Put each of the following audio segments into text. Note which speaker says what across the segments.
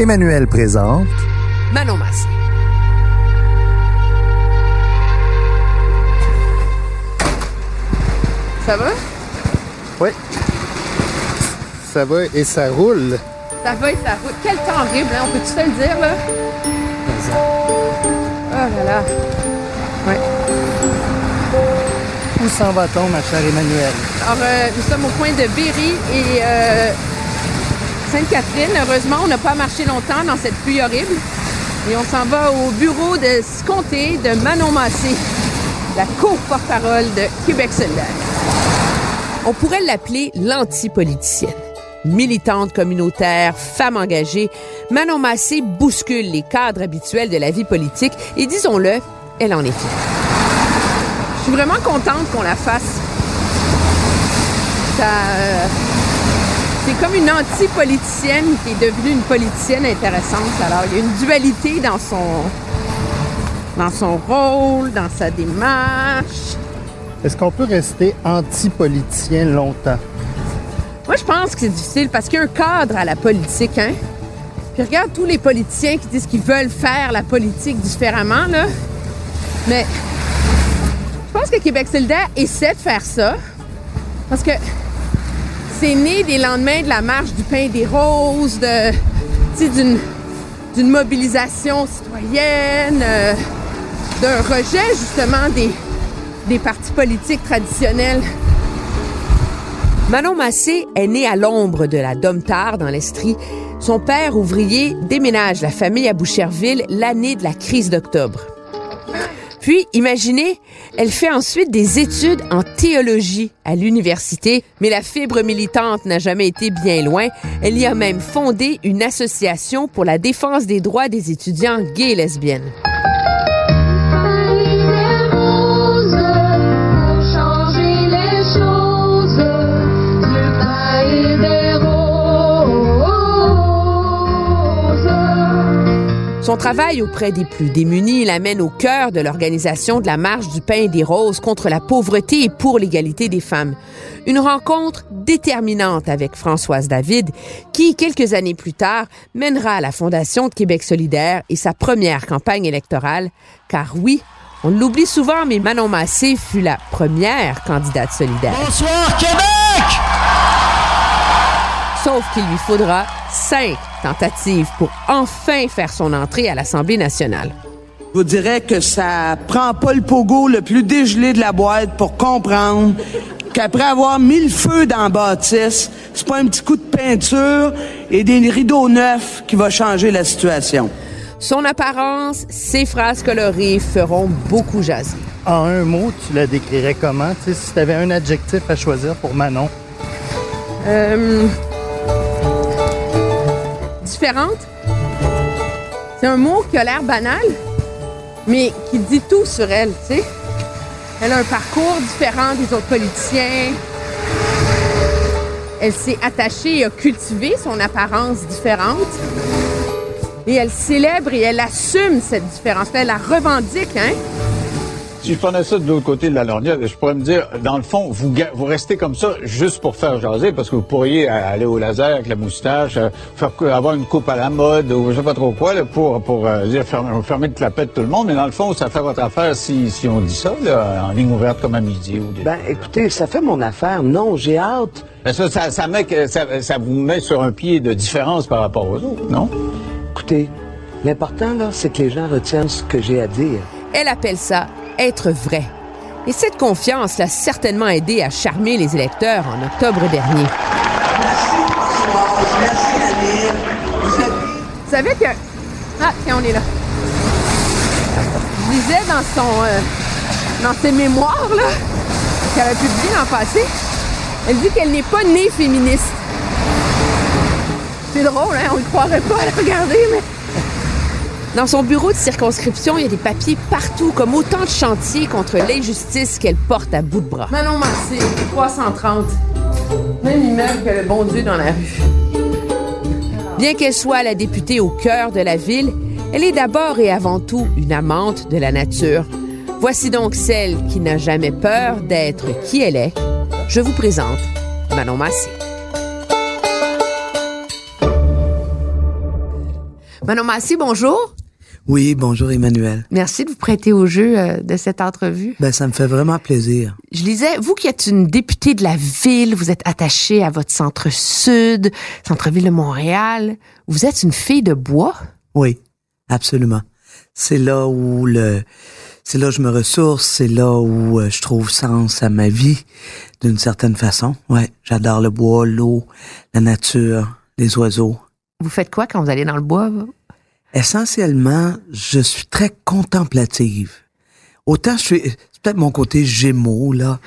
Speaker 1: Emmanuel présente
Speaker 2: Manon Massé.
Speaker 3: Ça va?
Speaker 1: Oui. Ça va et ça roule.
Speaker 3: Ça va et ça roule. Quel temps horrible, hein? On peut-tu te le dire, là? Oh là là. Ouais.
Speaker 1: Où s'en va-t-on, ma chère Emmanuel?
Speaker 3: Alors, euh, nous sommes au coin de Berry et euh, Sainte-Catherine. Heureusement, on n'a pas marché longtemps dans cette pluie horrible. Et on s'en va au bureau de ce comté de Manon Massé, la co-porte-parole de Québec solidaire.
Speaker 2: On pourrait l'appeler l'antipoliticienne. Militante communautaire, femme engagée, Manon Massé bouscule les cadres habituels de la vie politique et disons-le, elle en est fière.
Speaker 3: Je suis vraiment contente qu'on la fasse. Ça, euh, c'est comme une anti-politicienne qui est devenue une politicienne intéressante. Alors, il y a une dualité dans son, dans son rôle, dans sa démarche.
Speaker 1: Est-ce qu'on peut rester anti-politicien longtemps?
Speaker 3: Moi, je pense que c'est difficile parce qu'il y a un cadre à la politique, hein? Puis regarde tous les politiciens qui disent qu'ils veulent faire la politique différemment, là. Mais je pense que Québec solidaire essaie de faire ça. Parce que c'est né des lendemains de la marche du pain des roses, de, d'une, mobilisation citoyenne, euh, d'un rejet justement des, partis politiques traditionnels.
Speaker 2: Manon Massé est née à l'ombre de la Domtar dans l'Estrie. Son père, ouvrier, déménage la famille à Boucherville l'année de la crise d'octobre. Puis, imaginez, elle fait ensuite des études en théologie à l'université, mais la fibre militante n'a jamais été bien loin. Elle y a même fondé une association pour la défense des droits des étudiants gays et lesbiennes. Son travail auprès des plus démunis l'amène au cœur de l'organisation de la Marche du pain et des roses contre la pauvreté et pour l'égalité des femmes. Une rencontre déterminante avec Françoise David, qui, quelques années plus tard, mènera à la Fondation de Québec solidaire et sa première campagne électorale, car oui, on l'oublie souvent, mais Manon Massé fut la première candidate solidaire.
Speaker 4: Bonsoir Québec!
Speaker 2: Sauf qu'il lui faudra cinq tentatives pour enfin faire son entrée à l'Assemblée nationale.
Speaker 4: Je vous dirais que ça prend pas le pogo le plus dégelé de la boîte pour comprendre qu'après avoir mis le feu dans la bâtisse, c'est pas un petit coup de peinture et des rideaux neufs qui va changer la situation.
Speaker 2: Son apparence, ses phrases colorées feront beaucoup jaser.
Speaker 1: En un mot, tu la décrirais comment? Tu sais, si tu avais un adjectif à choisir pour Manon.
Speaker 3: Euh, C'est un mot qui a l'air banal, mais qui dit tout sur elle, tu sais. Elle a un parcours différent des autres politiciens. Elle s'est attachée et a cultivé son apparence différente. Et elle célèbre et elle assume cette différence. Elle la revendique, hein?
Speaker 5: Si je prenais ça de l'autre côté de la lorgnette, je pourrais me dire, dans le fond, vous, vous restez comme ça juste pour faire jaser, parce que vous pourriez aller au laser avec la moustache, euh, faire avoir une coupe à la mode, ou je sais pas trop quoi, là, pour, pour euh, dire fermer, fermer de clapette tout le monde, mais dans le fond, ça fait votre affaire si, si on dit ça, là, en ligne ouverte comme à midi ou des...
Speaker 6: Ben, écoutez, ça fait mon affaire. Non, j'ai hâte.
Speaker 5: Ben, ça, ça, ça, met que- ça, ça vous met sur un pied de différence par rapport aux autres, non?
Speaker 6: Écoutez, l'important, là, c'est que les gens retiennent ce que j'ai à dire.
Speaker 7: Elle appelle ça être vrai. Et cette confiance l'a certainement aidé à charmer les électeurs en octobre dernier.
Speaker 2: Vous savez que. Ah, tiens, on est là. Je lisais dans son. euh, dans ses mémoires, là, qu'elle a publié l'an passé, elle dit qu'elle n'est pas née féministe. C'est drôle, hein? On ne croirait pas à regarder, mais.
Speaker 7: Dans son bureau de circonscription, il y a des papiers partout, comme autant de chantiers contre l'injustice qu'elle porte à bout de bras.
Speaker 2: Manon Massé, 330. Même immeuble que le bon Dieu dans la rue.
Speaker 7: Bien qu'elle soit la députée au cœur de la ville, elle est d'abord et avant tout une amante de la nature. Voici donc celle qui n'a jamais peur d'être qui elle est. Je vous présente Manon Massé.
Speaker 2: Manon Massé, bonjour.
Speaker 8: Oui, bonjour Emmanuel.
Speaker 2: Merci de vous prêter au jeu euh, de cette entrevue.
Speaker 8: Ben, ça me fait vraiment plaisir.
Speaker 2: Je lisais, vous qui êtes une députée de la ville, vous êtes attachée à votre centre-sud, centre-ville de Montréal. Vous êtes une fille de bois?
Speaker 8: Oui, absolument. C'est là où le, c'est là où je me ressource, c'est là où euh, je trouve sens à ma vie, d'une certaine façon. Ouais, j'adore le bois, l'eau, la nature, les oiseaux.
Speaker 2: Vous faites quoi quand vous allez dans le bois? vous?
Speaker 8: Essentiellement, je suis très contemplative. Autant je suis, c'est peut-être mon côté gémeaux là.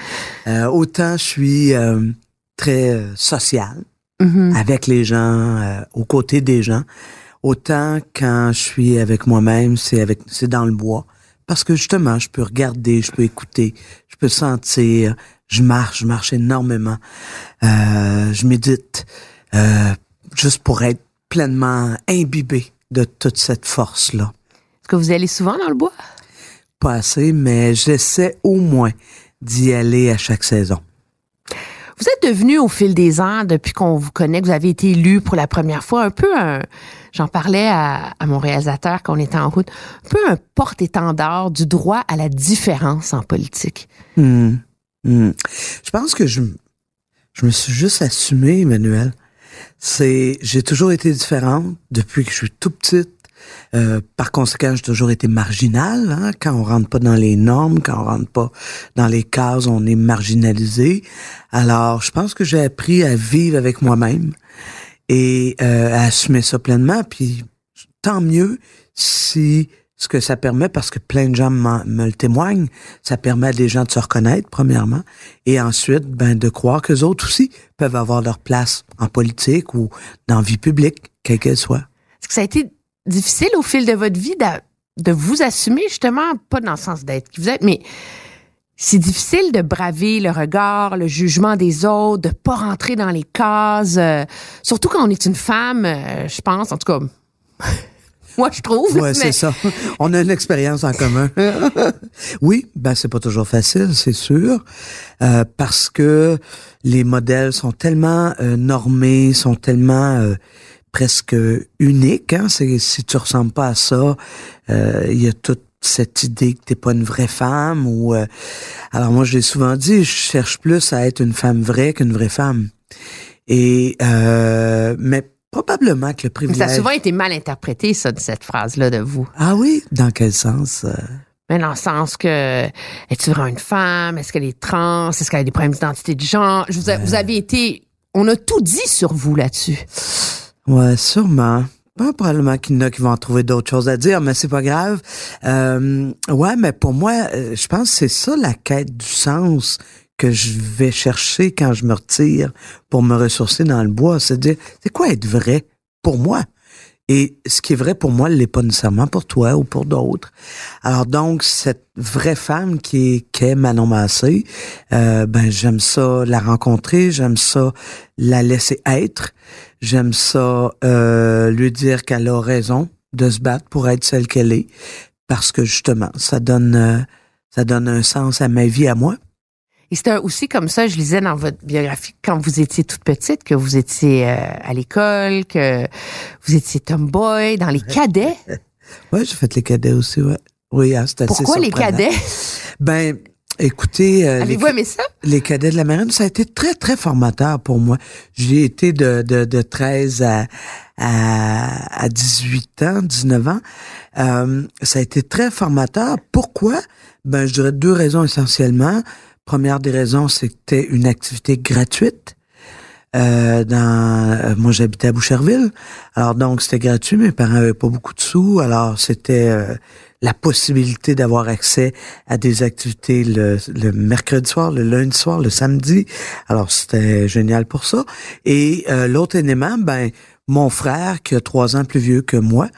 Speaker 8: Euh, autant je suis euh, très euh, social
Speaker 2: Mhm.
Speaker 8: avec les gens, euh, aux côtés des gens. Autant quand je suis avec moi-même, c'est avec, c'est dans le bois, parce que justement, je peux regarder, je peux écouter, je peux sentir. Je marche, je marche énormément. Euh, je médite, euh, juste pour être pleinement imbibé de toute cette force-là.
Speaker 2: Est-ce que vous allez souvent dans le bois?
Speaker 8: Pas assez, mais j'essaie au moins d'y aller à chaque saison.
Speaker 2: Vous êtes devenu au fil des ans, depuis qu'on vous connaît, que vous avez été élu pour la première fois, un peu un, j'en parlais à, à mon réalisateur quand on était en route, un peu un porte-étendard du droit à la différence en politique.
Speaker 8: Hmm. Hmm. Je pense que je, je me suis juste assumé, Emmanuel. C'est, j'ai toujours été différente depuis que je suis tout petite. Euh, par conséquent, j'ai toujours été marginal. Hein? Quand on rentre pas dans les normes, quand on rentre pas dans les cases, on est marginalisé. Alors, je pense que j'ai appris à vivre avec moi-même et euh, à assumer ça pleinement. Puis, tant mieux si ce que ça permet, parce que plein de gens me le témoignent, ça permet à des gens de se reconnaître, premièrement, et ensuite, ben, de croire que autres aussi peuvent avoir leur place en politique ou dans vie publique, quelle qu'elle soit.
Speaker 2: Est-ce que ça a été difficile au fil de votre vie de, de vous assumer, justement, pas dans le sens d'être qui vous êtes, mais c'est difficile de braver le regard, le jugement des autres, de pas rentrer dans les cases, euh, surtout quand on est une femme, euh, je pense, en tout cas, moi je trouve.
Speaker 8: Ouais,
Speaker 2: mais-
Speaker 8: c'est ça. On a une expérience en commun. oui, ben c'est pas toujours facile, c'est sûr, euh, parce que les modèles sont tellement euh, normés, sont tellement euh, presque uniques. Hein? Si tu ressembles pas à ça, euh, il y a toute cette idée que t'es pas une vraie femme. Ou euh, alors moi, je l'ai souvent dit, je cherche plus à être une femme vraie qu'une vraie femme. Et euh, mais probablement que le
Speaker 2: Mais
Speaker 8: privilège.
Speaker 2: ça a souvent été mal interprété, ça, de cette phrase-là de vous.
Speaker 8: Ah oui, dans quel sens euh?
Speaker 2: Mais dans le sens que, es-tu vraiment une femme? Est-ce qu'elle est trans? Est-ce qu'elle a des problèmes d'identité de genre? Je vous, a- vous avez été, on a tout dit sur vous là-dessus.
Speaker 8: Ouais, sûrement. Pas probablement qu'il y en a qui vont en trouver d'autres choses à dire, mais c'est pas grave. Euh, ouais, mais pour moi, euh, je pense que c'est ça la quête du sens que je vais chercher quand je me retire pour me ressourcer dans le bois. C'est dire, c'est quoi être vrai pour moi? Et ce qui est vrai pour moi ne l'est pas nécessairement pour toi ou pour d'autres. Alors donc, cette vraie femme qui est, qui est Manon Massé, euh, ben j'aime ça la rencontrer, j'aime ça la laisser être, j'aime ça euh, lui dire qu'elle a raison de se battre pour être celle qu'elle est, parce que justement, ça donne euh, ça donne un sens à ma vie à moi.
Speaker 2: Et c'était aussi comme ça, je lisais dans votre biographie, quand vous étiez toute petite, que vous étiez euh, à l'école, que vous étiez tomboy, dans les cadets.
Speaker 8: Ouais, j'ai fait les cadets aussi, ouais. Oui, c'est assez
Speaker 2: Pourquoi les cadets?
Speaker 8: Ben, écoutez, euh, les,
Speaker 2: Avez-vous aimé ça?
Speaker 8: les cadets de la marine, ça a été très, très formateur pour moi. J'ai été de, de, de 13 à, à, à 18 ans, 19 ans. Euh, ça a été très formateur. Pourquoi? Ben, je dirais deux raisons essentiellement. Première des raisons, c'était une activité gratuite. Euh, euh, moi j'habitais à Boucherville. Alors donc c'était gratuit mes parents avaient pas beaucoup de sous. Alors c'était euh, la possibilité d'avoir accès à des activités le, mercredi soir le lundi soir le samedi. Alors c'était génial pour ça. Et l'autre élément ben mon frère qui a trois ans plus vieux que moi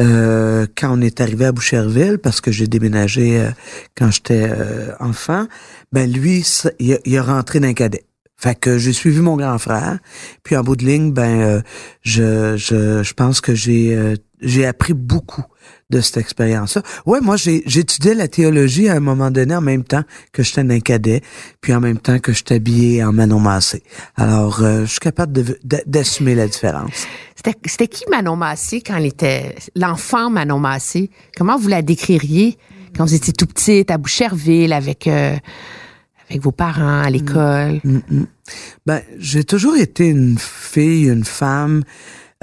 Speaker 8: euh, quand on est arrivé à Boucherville, parce que j'ai déménagé euh, quand j'étais euh, enfant, ben lui, il a, il a rentré dans un cadet. Fait que j'ai suivi mon grand frère. Puis en bout de ligne, ben euh, je, je, je pense que j'ai euh, j'ai appris beaucoup de cette expérience-là. Ouais, moi j'ai j'étudiais la théologie à un moment donné en même temps que j'étais un cadet, puis en même temps que j'étais habillé en Manon Massé. Alors euh, je suis capable d'assumer la différence.
Speaker 2: C'était, qui Manon Massé quand elle était l'enfant Manon Massé? Comment vous la décririez quand vous étiez tout petite à Boucherville avec euh, avec vos parents à l'école?
Speaker 8: Mm, mm. Ben, j'ai toujours été une fille, une femme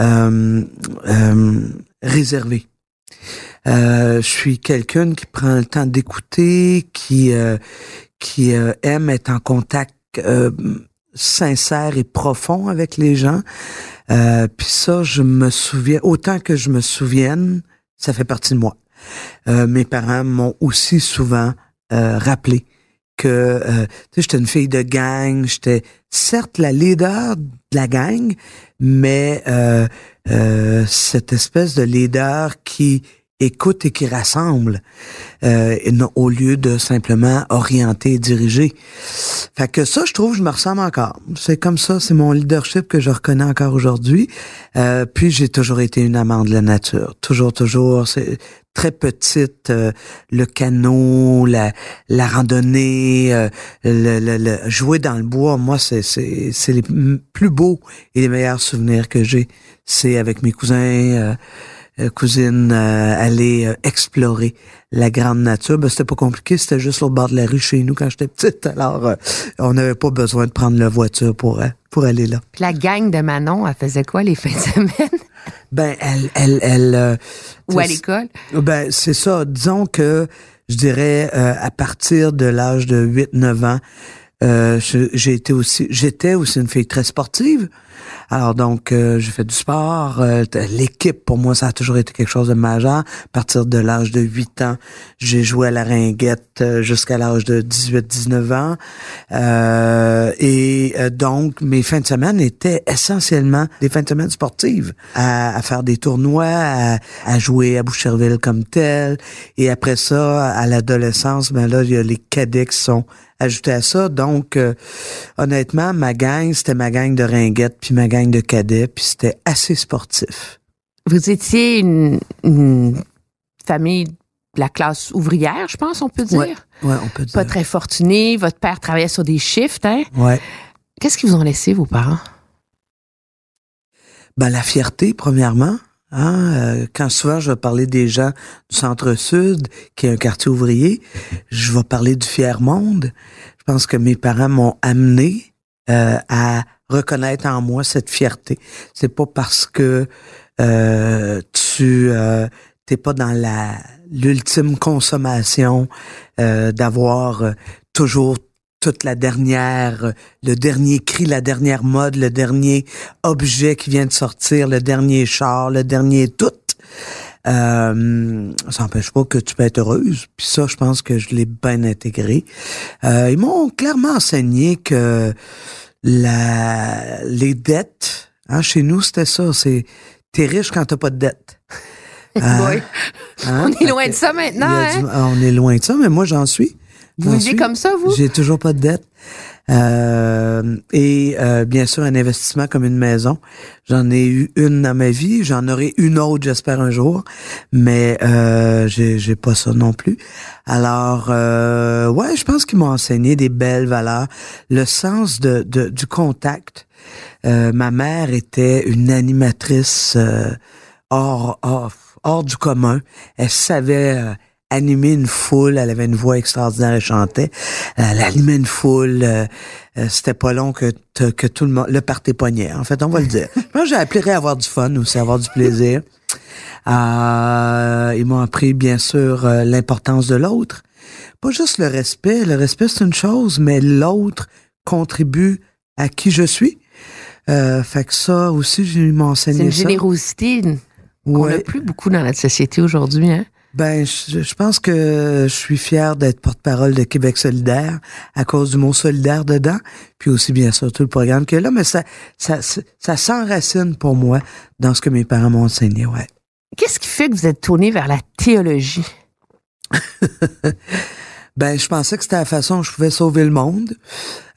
Speaker 8: euh, euh, réservée. Euh, je suis quelqu'un qui prend le temps d'écouter, qui euh, qui euh, aime être en contact euh, sincère et profond avec les gens. Euh, Puis ça, je me souviens autant que je me souvienne, ça fait partie de moi. Euh, mes parents m'ont aussi souvent rappelé que euh, j'étais une fille de gang, j'étais certes la leader de la gang, mais euh, euh, cette espèce de leader qui écoute et qui rassemble, euh, au lieu de simplement orienter et diriger. Fait que ça, je trouve, je me ressemble encore. C'est comme ça, c'est mon leadership que je reconnais encore aujourd'hui. Euh, puis j'ai toujours été une amante de la nature, toujours, toujours. C'est très petite, euh, le canot, la, la randonnée, euh, le, le- le- jouer dans le bois. Moi, c'est les plus beaux et les meilleurs souvenirs que j'ai. C'est avec mes cousins. euh, euh, cousines euh, aller euh, explorer la grande nature. Ben, c'était pas compliqué, c'était juste au bord de la rue chez nous quand j'étais petite. Alors, euh, on n'avait pas besoin de prendre la voiture pour pour aller là.
Speaker 2: Puis la gang de Manon, elle faisait quoi les fins de semaine?
Speaker 8: Ben, elle, elle, elle. euh,
Speaker 2: Ou à l'école?
Speaker 8: Ben, c'est ça. Disons que je dirais euh, à partir de l'âge de 8-9 ans, euh, j'ai été aussi, j'étais aussi une fille très sportive. Alors donc, euh, j'ai fait du sport. euh, L'équipe, pour moi, ça a toujours été quelque chose de majeur. À partir de l'âge de 8 ans, j'ai joué à la ringuette euh, jusqu'à l'âge de 18-19 ans. Euh, et donc, mes fins de semaine étaient essentiellement des fins de semaine sportives, à, faire des tournois, à, à jouer à Boucherville comme tel. Et après ça, à l'adolescence, ben là, il y a les cadets qui sont ajoutés à ça. Donc, euh, honnêtement, ma gang, c'était ma gang de ringuettes, puis ma gang de cadets, puis c'était assez sportif.
Speaker 2: Vous étiez une, une famille de la classe ouvrière, je pense, on peut dire.
Speaker 8: Ouais, ouais, on peut dire.
Speaker 2: Pas très fortunée. Votre père travaillait sur des shifts, hein?
Speaker 8: Ouais.
Speaker 2: Qu'est-ce qu'ils vous ont laissé, vos parents?
Speaker 8: Ben, la fierté, premièrement. Hein, euh, quand souvent je vais parler des gens du centre-sud, qui est un quartier ouvrier, je vais parler du fier monde. Je pense que mes parents m'ont amené euh, à reconnaître en moi cette fierté. C'est pas parce que euh, tu euh, t'es pas dans la l'ultime consommation euh, d'avoir euh, toujours toute la dernière, euh, le dernier cri, la dernière mode, le dernier objet qui vient de sortir, le dernier char, le dernier tout. Euh, ça n'empêche pas que tu peux être heureuse. Puis ça, je pense que je l'ai bien intégré. Euh, ils m'ont clairement enseigné que la, les dettes, hein, chez nous, c'était ça. C'est t'es riche quand t'as pas de dettes. Hein?
Speaker 2: Oui.
Speaker 8: Hein?
Speaker 2: On est loin de ça maintenant, hein?
Speaker 8: du- on est loin de ça, mais moi j'en suis.
Speaker 2: Vous vivez comme ça, vous?
Speaker 8: J'ai toujours pas de dette. Euh, et euh, bien sûr, un investissement comme une maison. J'en ai eu une dans ma vie, j'en aurai une autre, j'espère, un jour, mais euh, j'ai, j'ai pas ça non plus. Alors, euh, ouais, je pense qu'ils m'ont enseigné des belles valeurs, le sens de, de du contact. Euh, ma mère était une animatrice euh, hors, hors, hors du commun. Elle savait euh, animer une foule. Elle avait une voix extraordinaire. Elle chantait. Elle animait une foule. Euh, euh, C'était pas long que, que tout le monde le partait poignait. En fait, on va le dire. Moi, j'ai appelé à avoir du fun aussi, avoir du plaisir. Euh, ils m'ont appris, bien sûr, euh, l'importance de l'autre. Pas juste le respect. Le respect, c'est une chose, mais l'autre contribue à qui je suis. Euh, fait que ça aussi, j'ai m'ont enseigné
Speaker 2: C'est une
Speaker 8: ça.
Speaker 2: générosité qu'on
Speaker 8: Ouais.
Speaker 2: n'a plus beaucoup dans notre société aujourd'hui. Hein?
Speaker 8: Ben, je, je pense que je suis fier d'être porte-parole de Québec solidaire à cause du mot solidaire dedans, puis aussi bien sûr tout le programme qu'il y a là, mais ça, ça, ça, ça s'enracine pour moi dans ce que mes parents m'ont enseigné, ouais.
Speaker 2: Qu'est-ce qui fait que vous êtes tourné vers la théologie?
Speaker 8: Ben, je pensais que c'était la façon dont je pouvais sauver le monde.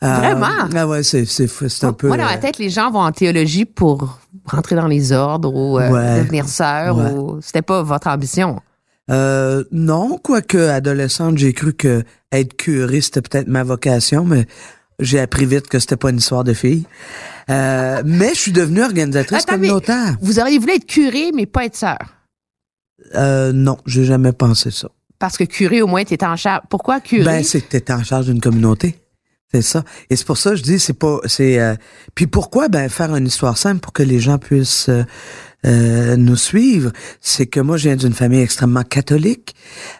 Speaker 8: Euh,
Speaker 2: Vraiment?
Speaker 8: Ah ouais, c'est, c'est, c'est un peu.
Speaker 2: Moi, dans ma
Speaker 8: euh,
Speaker 2: tête, les gens vont en théologie pour rentrer dans les ordres ou euh,
Speaker 8: Ouais.
Speaker 2: devenir sœur.
Speaker 8: Ouais.
Speaker 2: Ou... C'était pas votre ambition.
Speaker 8: Euh, non, quoique adolescente, j'ai cru que être curé c'était peut-être ma vocation, mais j'ai appris vite que c'était pas une histoire de fille. Euh, mais je suis devenue organisatrice
Speaker 2: Attends,
Speaker 8: communautaire.
Speaker 2: Vous auriez voulu être curé, mais pas être sœur?
Speaker 8: Euh, non, j'ai jamais pensé ça.
Speaker 2: Parce que curé, au moins, tu en charge. Pourquoi curé?
Speaker 8: Ben, c'est que t'es en charge d'une communauté. C'est ça. Et c'est pour ça que je dis, c'est pas, c'est, euh, puis pourquoi, ben, faire une histoire simple pour que les gens puissent euh, euh, nous suivre, c'est que moi, je viens d'une famille extrêmement catholique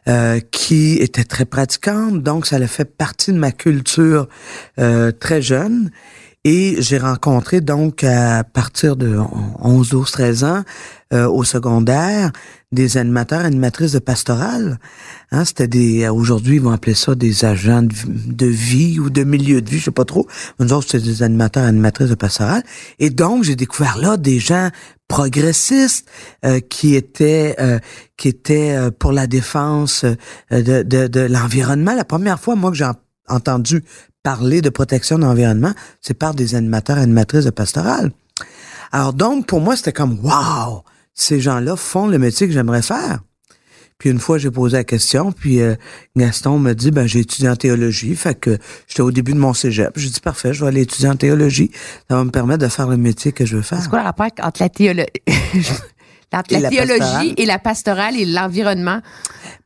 Speaker 8: euh, qui était très pratiquante, donc ça a fait partie de ma culture euh, très jeune. Et j'ai rencontré donc à partir de 11, 12, 13 ans euh, au secondaire des animateurs, animatrices de pastorale. Hein, c'était des aujourd'hui ils vont appeler ça des agents de, vie ou de milieu de vie, je sais pas trop. Nous autres c'était des animateurs, animatrices de pastorale. Et donc j'ai découvert là des gens progressistes euh, qui étaient euh, qui étaient euh, pour la défense euh, de, de, de l'environnement. La première fois moi que j'ai en- entendu parler de protection de l'environnement, c'est par des animateurs, animatrices de pastorale. Alors donc, pour moi, c'était comme, wow, ces gens-là font le métier que j'aimerais faire. Puis une fois, j'ai posé la question, puis euh, Gaston me dit, ben j'ai étudié en théologie, fait que j'étais au début de mon cégep. J'ai dit, parfait, je vais aller étudier en théologie. Ça va me permettre de faire le métier que je veux faire.
Speaker 2: C'est quoi le rapport entre la, théolo- entre la
Speaker 8: la
Speaker 2: théologie
Speaker 8: pastorale?
Speaker 2: et la pastorale et l'environnement?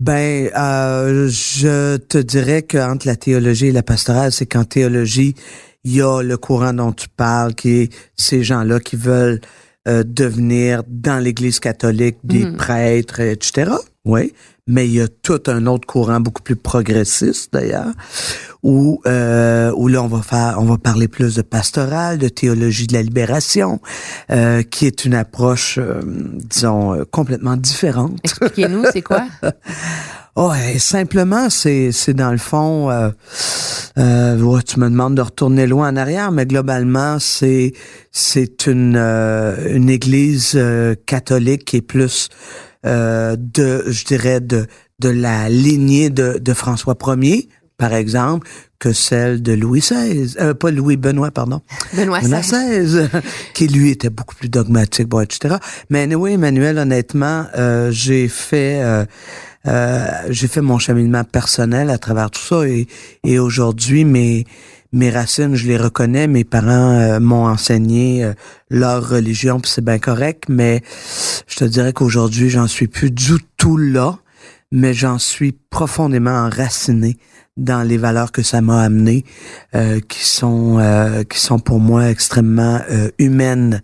Speaker 8: Ben, euh, je te dirais qu'entre la théologie et la pastorale, c'est qu'en théologie, il y a le courant dont tu parles, qui est ces gens-là qui veulent euh, devenir dans l'Église catholique des
Speaker 2: Mhm.
Speaker 8: prêtres, etc. Oui, mais il y a tout un autre courant beaucoup plus progressiste d'ailleurs, où euh, où là on va faire, on va parler plus de pastoral, de théologie de la libération, euh, qui est une approche, euh, disons, euh, complètement différente.
Speaker 2: Expliquez-nous, c'est quoi?
Speaker 8: Ouais, simplement, c'est c'est dans le fond. Euh, euh, tu me demandes de retourner loin en arrière, mais globalement, c'est c'est une euh, une église euh, catholique qui est plus euh, de, je dirais de de la lignée de de François Ier, par exemple, que celle de Louis XVI, euh, pas Louis Benoît, pardon.
Speaker 2: Benoît
Speaker 8: Benoît
Speaker 2: XVI.
Speaker 8: Qui lui était beaucoup plus dogmatique, bon, etc. Mais anyway, Emmanuel, honnêtement, euh, j'ai fait euh, euh, j'ai fait mon cheminement personnel à travers tout ça et, et aujourd'hui mes mes racines, je les reconnais. Mes parents euh, m'ont enseigné euh, leur religion, puis c'est bien correct. Mais je te dirais qu'aujourd'hui, j'en suis plus du tout là, mais j'en suis profondément enraciné dans les valeurs que ça m'a amené, euh, qui sont euh, qui sont pour moi extrêmement euh, humaines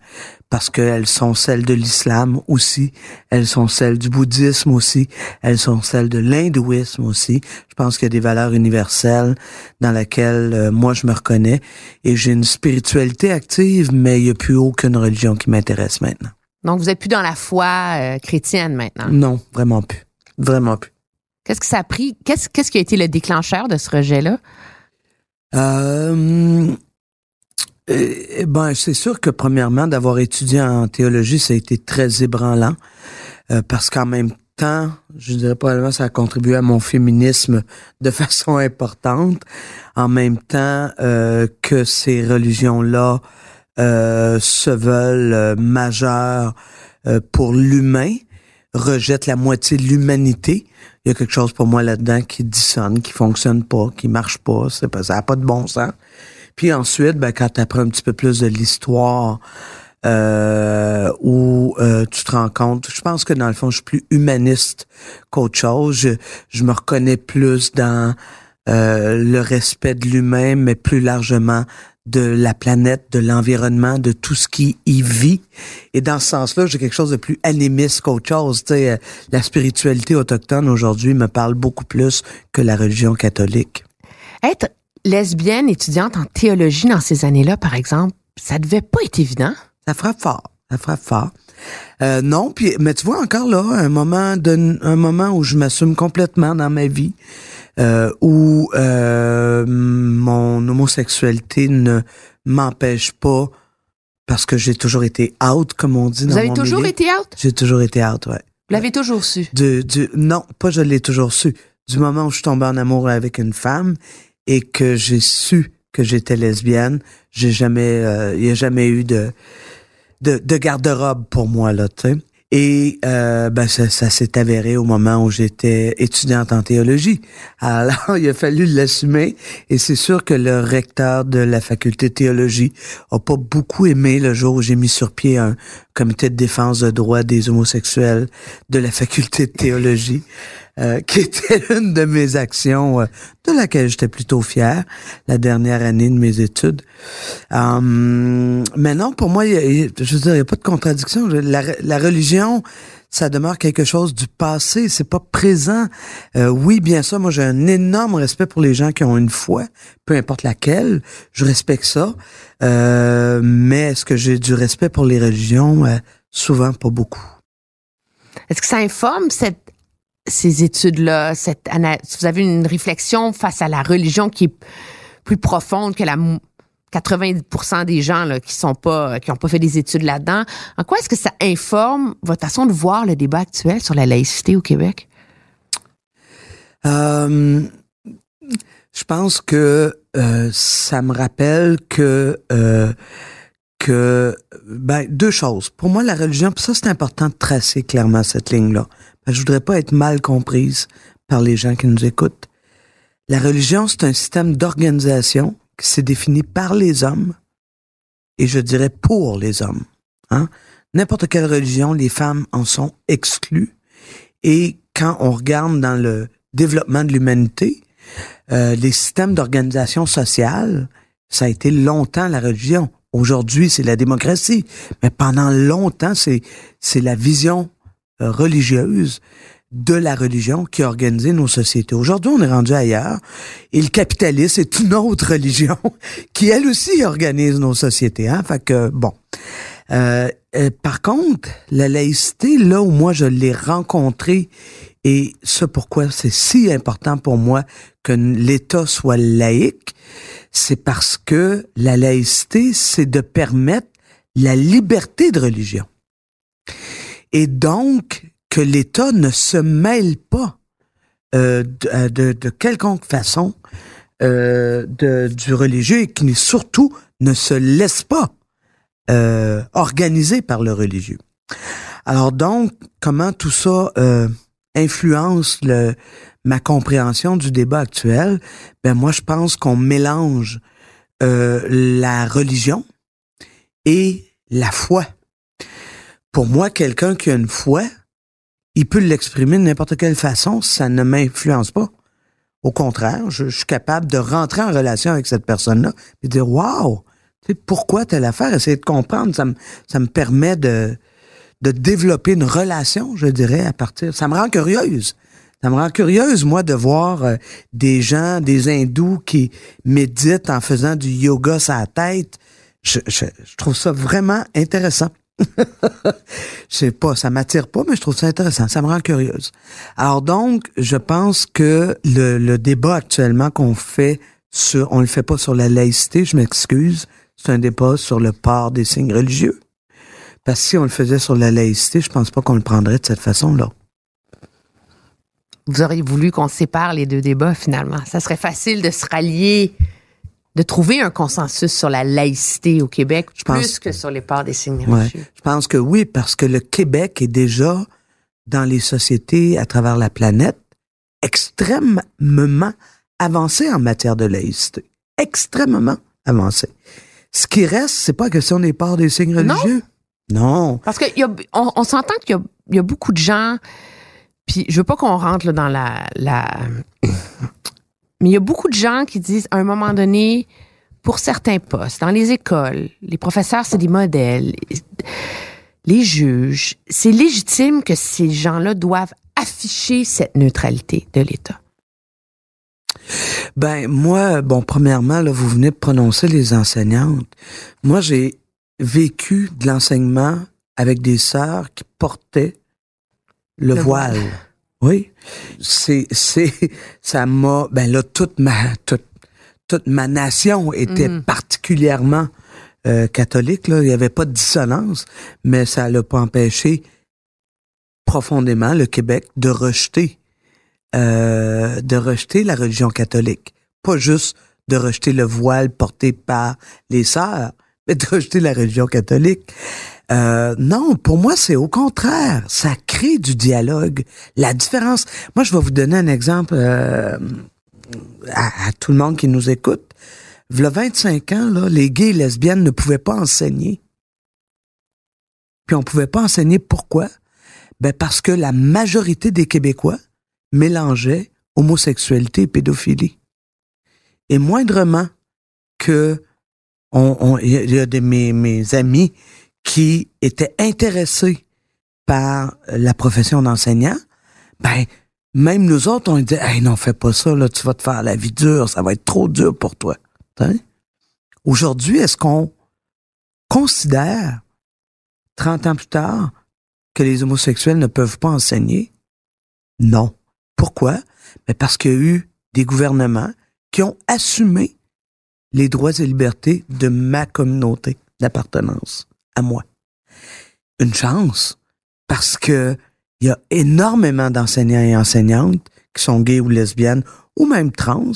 Speaker 8: parce qu'elles sont celles de l'islam aussi, elles sont celles du bouddhisme aussi, elles sont celles de l'hindouisme aussi. Je pense qu'il y a des valeurs universelles dans lesquelles euh, moi je me reconnais et j'ai une spiritualité active, mais il n'y a plus aucune religion qui m'intéresse maintenant.
Speaker 2: Donc, vous êtes plus dans la foi euh, chrétienne maintenant?
Speaker 8: Non, vraiment plus. Vraiment plus.
Speaker 2: Qu'est-ce que ça a pris? Qu'est-ce, qu'est-ce qui a été le déclencheur de ce rejet-là?
Speaker 8: Euh, eh ben, c'est sûr que premièrement, d'avoir étudié en théologie, ça a été très ébranlant, euh, parce qu'en même temps, je dirais probablement ça a contribué à mon féminisme de façon importante. En même temps euh, que ces religions-là euh, se veulent majeures pour l'humain, rejettent la moitié de l'humanité. Il y a quelque chose pour moi là-dedans qui dissonne, qui fonctionne pas, qui marche pas. C'est pas ça n'a pas de bon sens. Puis ensuite, ben, quand tu apprends un petit peu plus de l'histoire, euh, où euh, tu te rends compte, je pense que dans le fond, je suis plus humaniste qu'autre chose. Je, je me reconnais plus dans euh, le respect de l'humain, mais plus largement de la planète, de l'environnement, de tout ce qui y vit. Et dans ce sens-là, j'ai quelque chose de plus animiste qu'autre chose. Tu sais, euh, la spiritualité autochtone aujourd'hui me parle beaucoup plus que la religion catholique.
Speaker 2: Être lesbienne étudiante en théologie dans ces années-là, par exemple, ça devait pas être évident.
Speaker 8: Ça frappe fort. Ça frappe fort. Euh, non, puis mais tu vois encore là un moment de, un moment où je m'assume complètement dans ma vie, euh, où euh, mon homosexualité ne m'empêche pas parce que j'ai toujours été out, comme on dit.
Speaker 2: Vous
Speaker 8: dans
Speaker 2: avez
Speaker 8: mon
Speaker 2: toujours
Speaker 8: milieu.
Speaker 2: été out?
Speaker 8: J'ai toujours été out, ouais.
Speaker 2: Vous l'avez toujours su?
Speaker 8: Du, du, non, pas je l'ai toujours su. Du moment où je suis tombé en amour avec une femme et que j'ai su que j'étais lesbienne, j'ai jamais, euh, il y a jamais eu de de, de garde-robe pour moi là, tu sais. Et euh, ben ça, s'est avéré au moment où j'étais étudiante en théologie. Alors il a fallu l'assumer et c'est sûr que le recteur de la faculté de théologie a pas beaucoup aimé le jour où j'ai mis sur pied un comité de défense de droits des homosexuels de la faculté de théologie, euh, qui était une de mes actions euh, de laquelle j'étais plutôt fier la dernière année de mes études. Mais non, pour moi, y y je veux dire, il n'y a pas de contradiction. La religion, ça demeure quelque chose du passé, c'est pas présent. Euh, oui, bien sûr, moi j'ai un énorme respect pour les gens qui ont une foi, peu importe laquelle, je respecte ça. Euh, mais est-ce que j'ai du respect pour les religions? Euh, souvent, pas beaucoup.
Speaker 2: Est-ce que ça informe cette, ces études-là? Cette, vous avez une réflexion face à la religion qui est plus profonde que la mou- 90% des gens là, qui sont pas qui ont pas fait des études là-dedans, en quoi est-ce que ça informe votre façon de voir le débat actuel sur la laïcité au Québec?
Speaker 8: Euh, je pense que euh, ça me rappelle que euh, que ben deux choses. Pour moi, la religion, ça c'est important de tracer clairement cette ligne-là. Ben, je voudrais pas être mal comprise par les gens qui nous écoutent. La religion, c'est un système d'organisation qui s'est défini par les hommes et je dirais pour les hommes. Hein? N'importe quelle religion, les femmes en sont exclues. Et quand on regarde dans le développement de l'humanité, euh, les systèmes d'organisation sociale, ça a été longtemps la religion. Aujourd'hui, c'est la démocratie. Mais pendant longtemps, c'est, c'est la vision religieuse de la religion qui a organisé nos sociétés. Aujourd'hui, on est rendu ailleurs et le capitalisme est une autre religion qui, elle aussi, organise nos sociétés. Hein? Fait que, bon. Euh, euh, par contre, la laïcité, là où moi je l'ai rencontrée, et ce pourquoi c'est si important pour moi que l'État soit laïque, c'est parce que la laïcité, c'est de permettre la liberté de religion. Et donc, que l'État ne se mêle pas euh, de, de, de quelconque façon euh, de, du religieux et qui surtout ne se laisse pas euh, organiser par le religieux. Alors donc, comment tout ça euh, influence le, ma compréhension du débat actuel? Ben moi, je pense qu'on mélange euh, la religion et la foi. Pour moi, quelqu'un qui a une foi, il peut l'exprimer de n'importe quelle façon, ça ne m'influence pas. Au contraire, je, suis capable de rentrer en relation avec cette personne-là et dire Waouh, tu sais, pourquoi telle affaire? Essayer de comprendre, ça me, ça me permet de, de développer une relation, je dirais, à partir. Ça me rend curieuse. Ça me rend curieuse, moi, de voir euh, des gens, des hindous qui méditent en faisant du yoga la tête. Je, je, je trouve ça vraiment intéressant. Je sais pas, ça m'attire pas, mais je trouve ça intéressant. Ça me rend curieuse. Alors donc, je pense que le, débat actuellement qu'on fait sur, on le fait pas sur la laïcité, je m'excuse. C'est un débat sur le port des signes religieux. Parce que si on le faisait sur la laïcité, je pense pas qu'on le prendrait de cette façon-là.
Speaker 2: vous auriez voulu qu'on sépare les deux débats finalement. Ça serait facile de se rallier, de trouver un consensus sur la laïcité au Québec,
Speaker 8: Je
Speaker 2: plus
Speaker 8: pense-
Speaker 2: que sur les parts des signes
Speaker 8: Ouais.
Speaker 2: religieux.
Speaker 8: Je pense que oui, parce que le Québec est déjà dans les sociétés à travers la planète extrêmement avancé en matière de laïcité. Extrêmement avancé. Ce qui reste, c'est pas question des parts des signes
Speaker 2: Non.
Speaker 8: religieux. Non.
Speaker 2: Parce qu'on on, on s'entend qu'il y y a beaucoup de gens, puis je veux pas qu'on rentre là, dans la, la... Mais il y a beaucoup de gens qui disent, à un moment donné, pour certains postes, dans les écoles, les professeurs, c'est des modèles, les juges, c'est légitime que ces gens-là doivent afficher cette neutralité de l'État.
Speaker 8: Ben, moi, bon, premièrement, là, vous venez de prononcer les enseignantes. Moi, j'ai vécu de l'enseignement avec des sœurs qui portaient le,
Speaker 2: Le
Speaker 8: voile.
Speaker 2: voile.
Speaker 8: Oui. C'est, c'est, ça m'a, ben là, toute ma, toute, toute ma nation était
Speaker 2: Mhm.
Speaker 8: particulièrement euh, catholique, là. Il n'y avait pas de dissonance, mais ça l'a pas empêché profondément le Québec de rejeter euh, de rejeter la religion catholique. Pas juste de rejeter le voile porté par les sœurs, mais de rejeter la religion catholique. Euh, non, pour moi, c'est au contraire. Ça crée du dialogue. La différence. Moi, je vais vous donner un exemple euh, à, tout le monde qui nous écoute. Il y a 25 ans, là, les gays et lesbiennes ne pouvaient pas enseigner. Puis on pouvait pas enseigner pourquoi? Ben parce que la majorité des Québécois mélangeaient homosexualité et pédophilie. Et moindrement que on, il y a- il y a de mes, mes amis qui étaient intéressés par la profession d'enseignant, ben même nous autres, on dit Hey, non, fais pas ça, là, tu vas te faire la vie dure, ça va être trop dur pour toi. Hein? Aujourd'hui, est-ce qu'on considère, 30 ans plus tard, que les homosexuels ne peuvent pas enseigner? Non. Pourquoi? Ben parce qu'il y a eu des gouvernements qui ont assumé les droits et libertés de ma communauté d'appartenance, à moi. Une chance, parce que il y a énormément d'enseignants et enseignantes qui sont gays ou lesbiennes, ou même trans,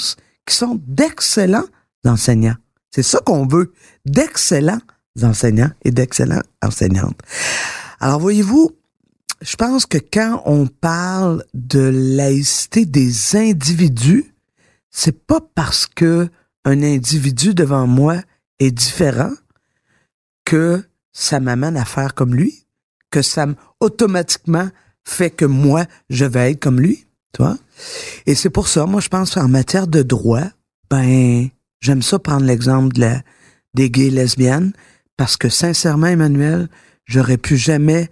Speaker 8: qui sont d'excellents enseignants. C'est ça qu'on veut, d'excellents enseignants et d'excellents enseignantes. Alors voyez-vous, je pense que quand on parle de laïcité des individus, c'est pas parce que un individu devant moi est différent que ça m'amène à faire comme lui, que ça automatiquement fait que moi je vais être comme lui, tu vois. Et c'est pour ça, moi je pense en matière de droit, ben j'aime ça prendre l'exemple de la des gays lesbiennes parce que sincèrement Emmanuel, j'aurais pu jamais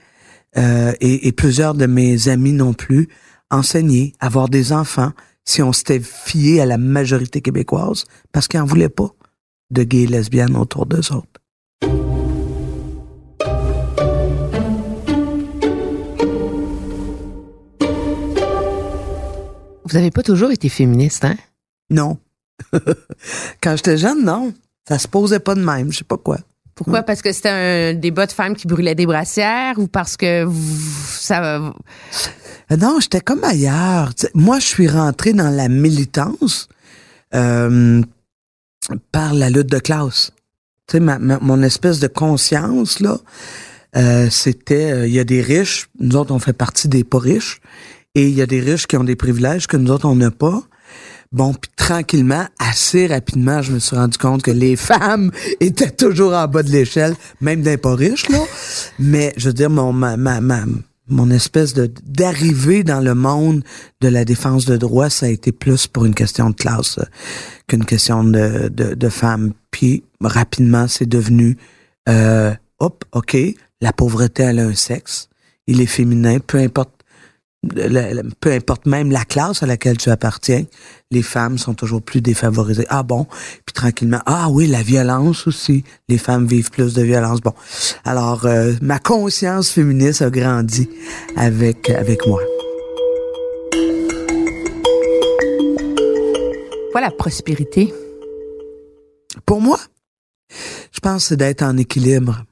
Speaker 8: euh, et, et plusieurs de mes amis non plus, enseigner, avoir des enfants, si on s'était fié à la majorité québécoise, parce qu'ils n'en voulaient pas de gays lesbiennes autour d'eux autres.
Speaker 2: Vous avez pas toujours été féministe, hein?
Speaker 8: Non. Quand j'étais jeune, non. Ça se posait pas de même, je sais pas quoi.
Speaker 2: Pourquoi? Parce que c'était un débat de femmes qui brûlaient des brassières ou parce que vous- ça...
Speaker 8: Euh, Non, j'étais comme ailleurs. Moi, je suis rentré dans la militance euh, par la lutte de classe. Tu sais, ma- ma- mon espèce de conscience, là, euh, c'était, euh, il y a des riches, nous autres, on fait partie des pas riches, et il y a des riches qui ont des privilèges que nous autres, on n'a pas. Bon, puis tranquillement, assez rapidement, je me suis rendu compte que les femmes étaient toujours en bas de l'échelle, même d'un pas riche, là. Mais, je veux dire, mon, ma, ma, ma- mon espèce de d'arrivée dans le monde de la défense de droit, ça a été plus pour une question de classe euh, qu'une question de, de, de femmes. Puis, rapidement, c'est devenu, euh, hop, OK, la pauvreté, elle a un sexe. Il est féminin, peu importe peu importe même la classe à laquelle tu appartiens, les femmes sont toujours plus défavorisées. Ah bon? Puis tranquillement, ah oui, la violence aussi. Les femmes vivent plus de violence. Bon. Alors, euh, ma conscience féministe a grandi avec, avec moi.
Speaker 2: Quoi la prospérité?
Speaker 8: Pour moi, je pense que c'est d'être en équilibre.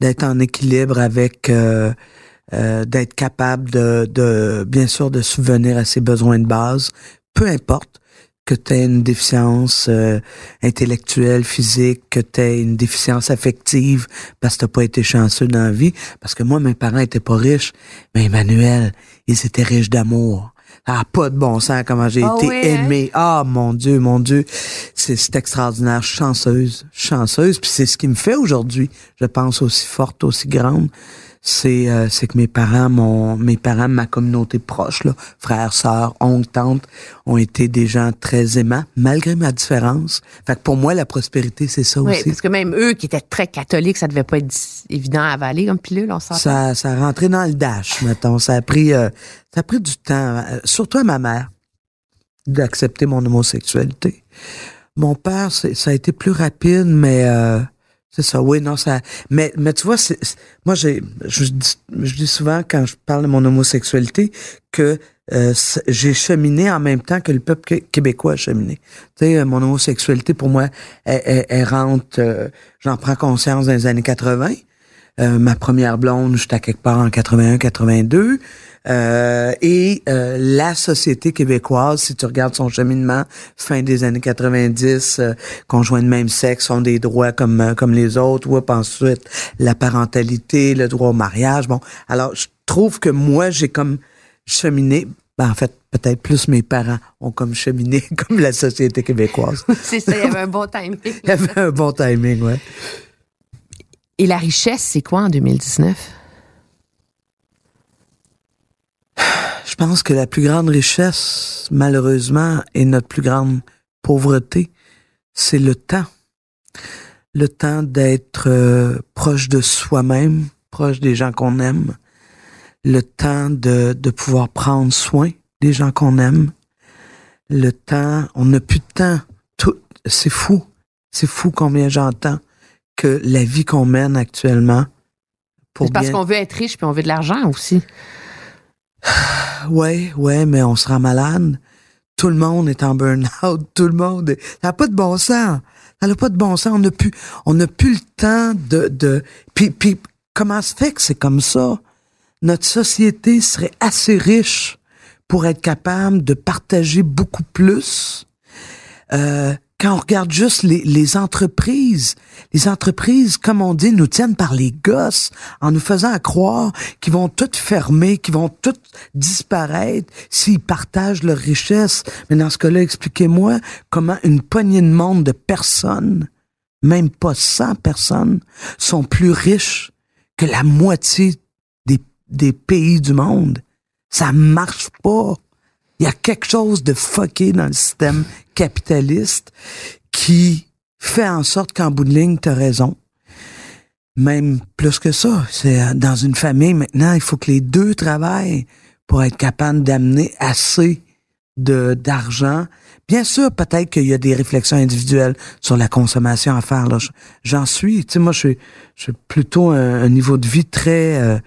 Speaker 8: D'être en équilibre avec euh, euh, d'être capable de, de, bien sûr, de subvenir à ses besoins de base, peu importe que tu aies une déficience euh, intellectuelle, physique, que tu aies une déficience affective parce que tu pas été chanceux dans la vie. Parce que moi, mes parents étaient pas riches, mais Emmanuel, ils étaient riches d'amour. Ah, pas de bon sens comment j'ai
Speaker 3: Ah
Speaker 8: été
Speaker 3: oui, hein?
Speaker 8: aimé. Ah, mon Dieu, mon Dieu. C'est c'est extraordinaire. Chanceuse, chanceuse. Puis c'est ce qui me fait aujourd'hui, je pense, aussi forte, aussi grande. C'est euh, c'est que mes parents, mon, mes parents, ma communauté proche, là, frères, sœurs, oncles, tantes, ont été des gens très aimants, malgré ma différence. Fait que pour moi, la prospérité, c'est ça
Speaker 3: Oui,
Speaker 8: aussi.
Speaker 3: parce que même eux qui étaient très catholiques, ça devait pas être évident à avaler comme pilule, on.
Speaker 8: Ça, ça a rentré dans le dash, mettons. Ça a pris, euh, ça a pris du temps, euh, surtout à ma mère, d'accepter mon homosexualité. Mon père, c'est- ça a été plus rapide, mais euh, c'est ça. Oui, non, ça. Mais, mais tu vois, c'est, moi, j'ai, je, dis, je dis souvent quand je parle de mon homosexualité que euh, j'ai cheminé en même temps que le peuple qué- québécois a cheminé. Tu sais, mon homosexualité, pour moi, elle, elle- elle rentre, euh, j'en prends conscience dans les années 80. Euh, ma première blonde, j'étais à quelque part en 81-82. Euh, et euh, la société québécoise, si tu regardes son cheminement, fin des années 90, euh, conjoints de même sexe ont des droits comme euh, comme les autres. Oups, ensuite, la parentalité, le droit au mariage. Bon, alors je trouve que moi, j'ai comme cheminé. Ben, en fait, peut-être plus mes parents ont comme cheminé comme la société québécoise.
Speaker 3: C'est ça, il y avait un bon timing.
Speaker 8: Il y avait un bon timing, ouais.
Speaker 3: Et la richesse, c'est quoi en 2019?
Speaker 8: Pense que la plus grande richesse, malheureusement, et notre plus grande pauvreté, c'est le temps. Le temps d'être euh, proche de soi-même, proche des gens qu'on aime. Le temps de, de pouvoir prendre soin des gens qu'on aime. Le temps, on n'a plus de temps. Tout, c'est fou. C'est fou combien j'entends que la vie qu'on mène actuellement. Pour
Speaker 3: C'est parce
Speaker 8: bien-
Speaker 3: qu'on veut être riche puis on veut de l'argent aussi.
Speaker 8: Ouais, ouais, mais on sera malade. Tout le monde est en burn-out. Tout le monde. est- Ça n'a pas de bon sens. Ça n'a pas de bon sens. On n'a plus, on n'a plus le temps de, de. Puis, puis, comment se fait que c'est comme ça? Notre société serait assez riche pour être capable de partager beaucoup plus. Euh, quand on regarde juste les, entreprises, les entreprises, comme on dit, nous tiennent par les gosses en nous faisant croire qu'ils vont toutes fermer, qu'ils vont toutes disparaître s'ils partagent leur richesse. Mais dans ce cas-là, expliquez-moi comment une poignée de monde de personnes, même pas 100 personnes, sont plus riches que la moitié des, des pays du monde. Ça marche pas. Il y a quelque chose de fucké dans le système capitaliste qui fait en sorte qu'en bout de ligne, tu as raison. Même plus que ça. C'est euh, dans une famille maintenant, il faut que les deux travaillent pour être capable d'amener assez de d'argent. Bien sûr, peut-être qu'il y a des réflexions individuelles sur la consommation à faire. J'en suis. Tu sais, moi, je suis, plutôt un, un niveau de vie très. Euh,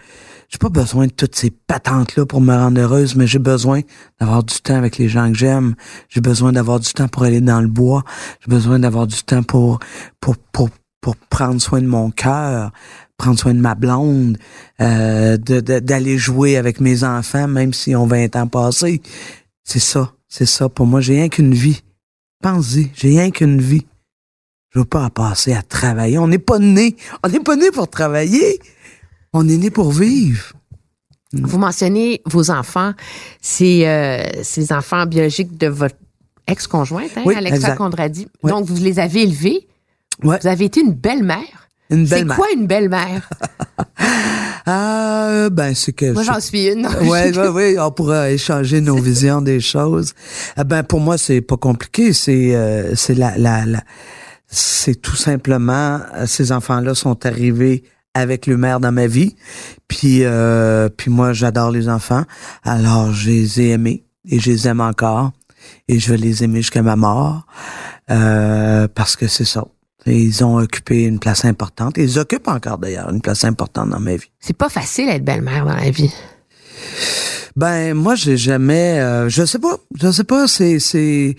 Speaker 8: j'ai pas besoin de toutes ces patentes-là pour me rendre heureuse, mais j'ai besoin d'avoir du temps avec les gens que j'aime. J'ai besoin d'avoir du temps pour aller dans le bois. J'ai besoin d'avoir du temps pour, pour, pour, pour prendre soin de mon cœur, prendre soin de ma blonde, euh, d'aller jouer avec mes enfants, même s'ils ont 20 ans passés. C'est ça, c'est ça. Pour moi, j'ai rien qu'une vie. Pense-y, j'ai rien qu'une vie. Je veux pas passer à travailler. On n'est pas né. On n'est pas né pour travailler. On est né pour vivre.
Speaker 3: Vous mentionnez vos enfants. C'est euh, c'est les enfants biologiques de votre ex-conjointe, hein,
Speaker 8: Oui,
Speaker 3: Alexa. Condradi. Donc, vous les avez élevés.
Speaker 8: Ouais.
Speaker 3: Vous avez été une belle-mère.
Speaker 8: Une
Speaker 3: C'est
Speaker 8: belle-mère.
Speaker 3: quoi une belle-mère?
Speaker 8: Ah, ben, c'est que.
Speaker 3: Moi,
Speaker 8: je-
Speaker 3: j'en suis une.
Speaker 8: Ouais, ouais, ouais, on pourra échanger nos visions des choses. Ah ben pour moi c'est pas compliqué, c'est euh, c'est la la, la c'est tout simplement euh, ces enfants-là sont arrivés avec le maire dans ma vie. Puis euh, puis moi j'adore les enfants. Alors je les ai aimés et je les aime encore et je vais les aimer jusqu'à ma mort euh, parce que c'est ça. Ils ont occupé une place importante. Ils occupent encore d'ailleurs une place importante dans ma vie.
Speaker 3: C'est pas facile d'être belle-mère dans la vie.
Speaker 8: Ben moi j'ai jamais euh, je sais pas, je sais pas c'est c'est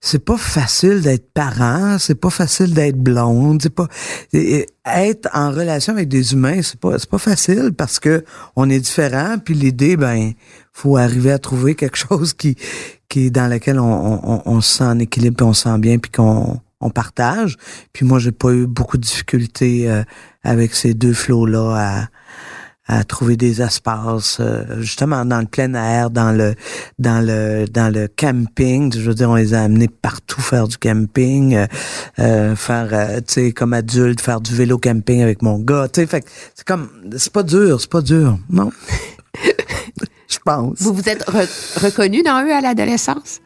Speaker 8: c'est pas facile d'être parent, c'est pas facile d'être blonde, c'est pas être en relation avec des humains, c'est pas c'est pas facile parce que on est différent puis l'idée ben faut arriver à trouver quelque chose qui qui dans lequel on, on, on se sent en équilibre, puis on se sent bien puis qu'on on partage. Puis moi j'ai pas eu beaucoup de difficultés euh, avec ces deux flots là à à trouver des espaces euh, justement dans le plein air, dans le dans le dans le camping. Je veux dire, on les a amenés partout faire du camping, euh, euh faire euh, tu sais comme adulte faire du vélo camping avec mon gars. Tu sais, fait c'est comme c'est pas dur, c'est pas dur, non? Je pense.
Speaker 2: Vous vous êtes reconnu dans eux à l'adolescence?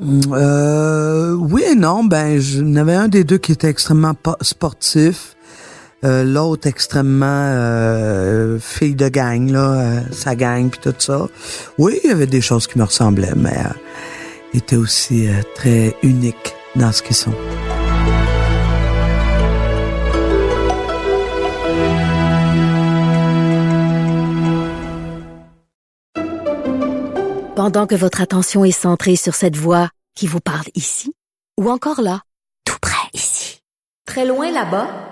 Speaker 8: Euh, oui et non. Ben, je n'avais un des deux qui était extrêmement sportif. Euh, l'autre extrêmement euh, fille de gang, là, euh, sa gang puis tout ça. Oui, il y avait des choses qui me ressemblaient, mais il était aussi très unique dans ce qu'ils sont.
Speaker 9: Pendant que votre attention est centrée sur cette voix qui vous parle ici, ou encore là, tout près ici, très loin là-bas,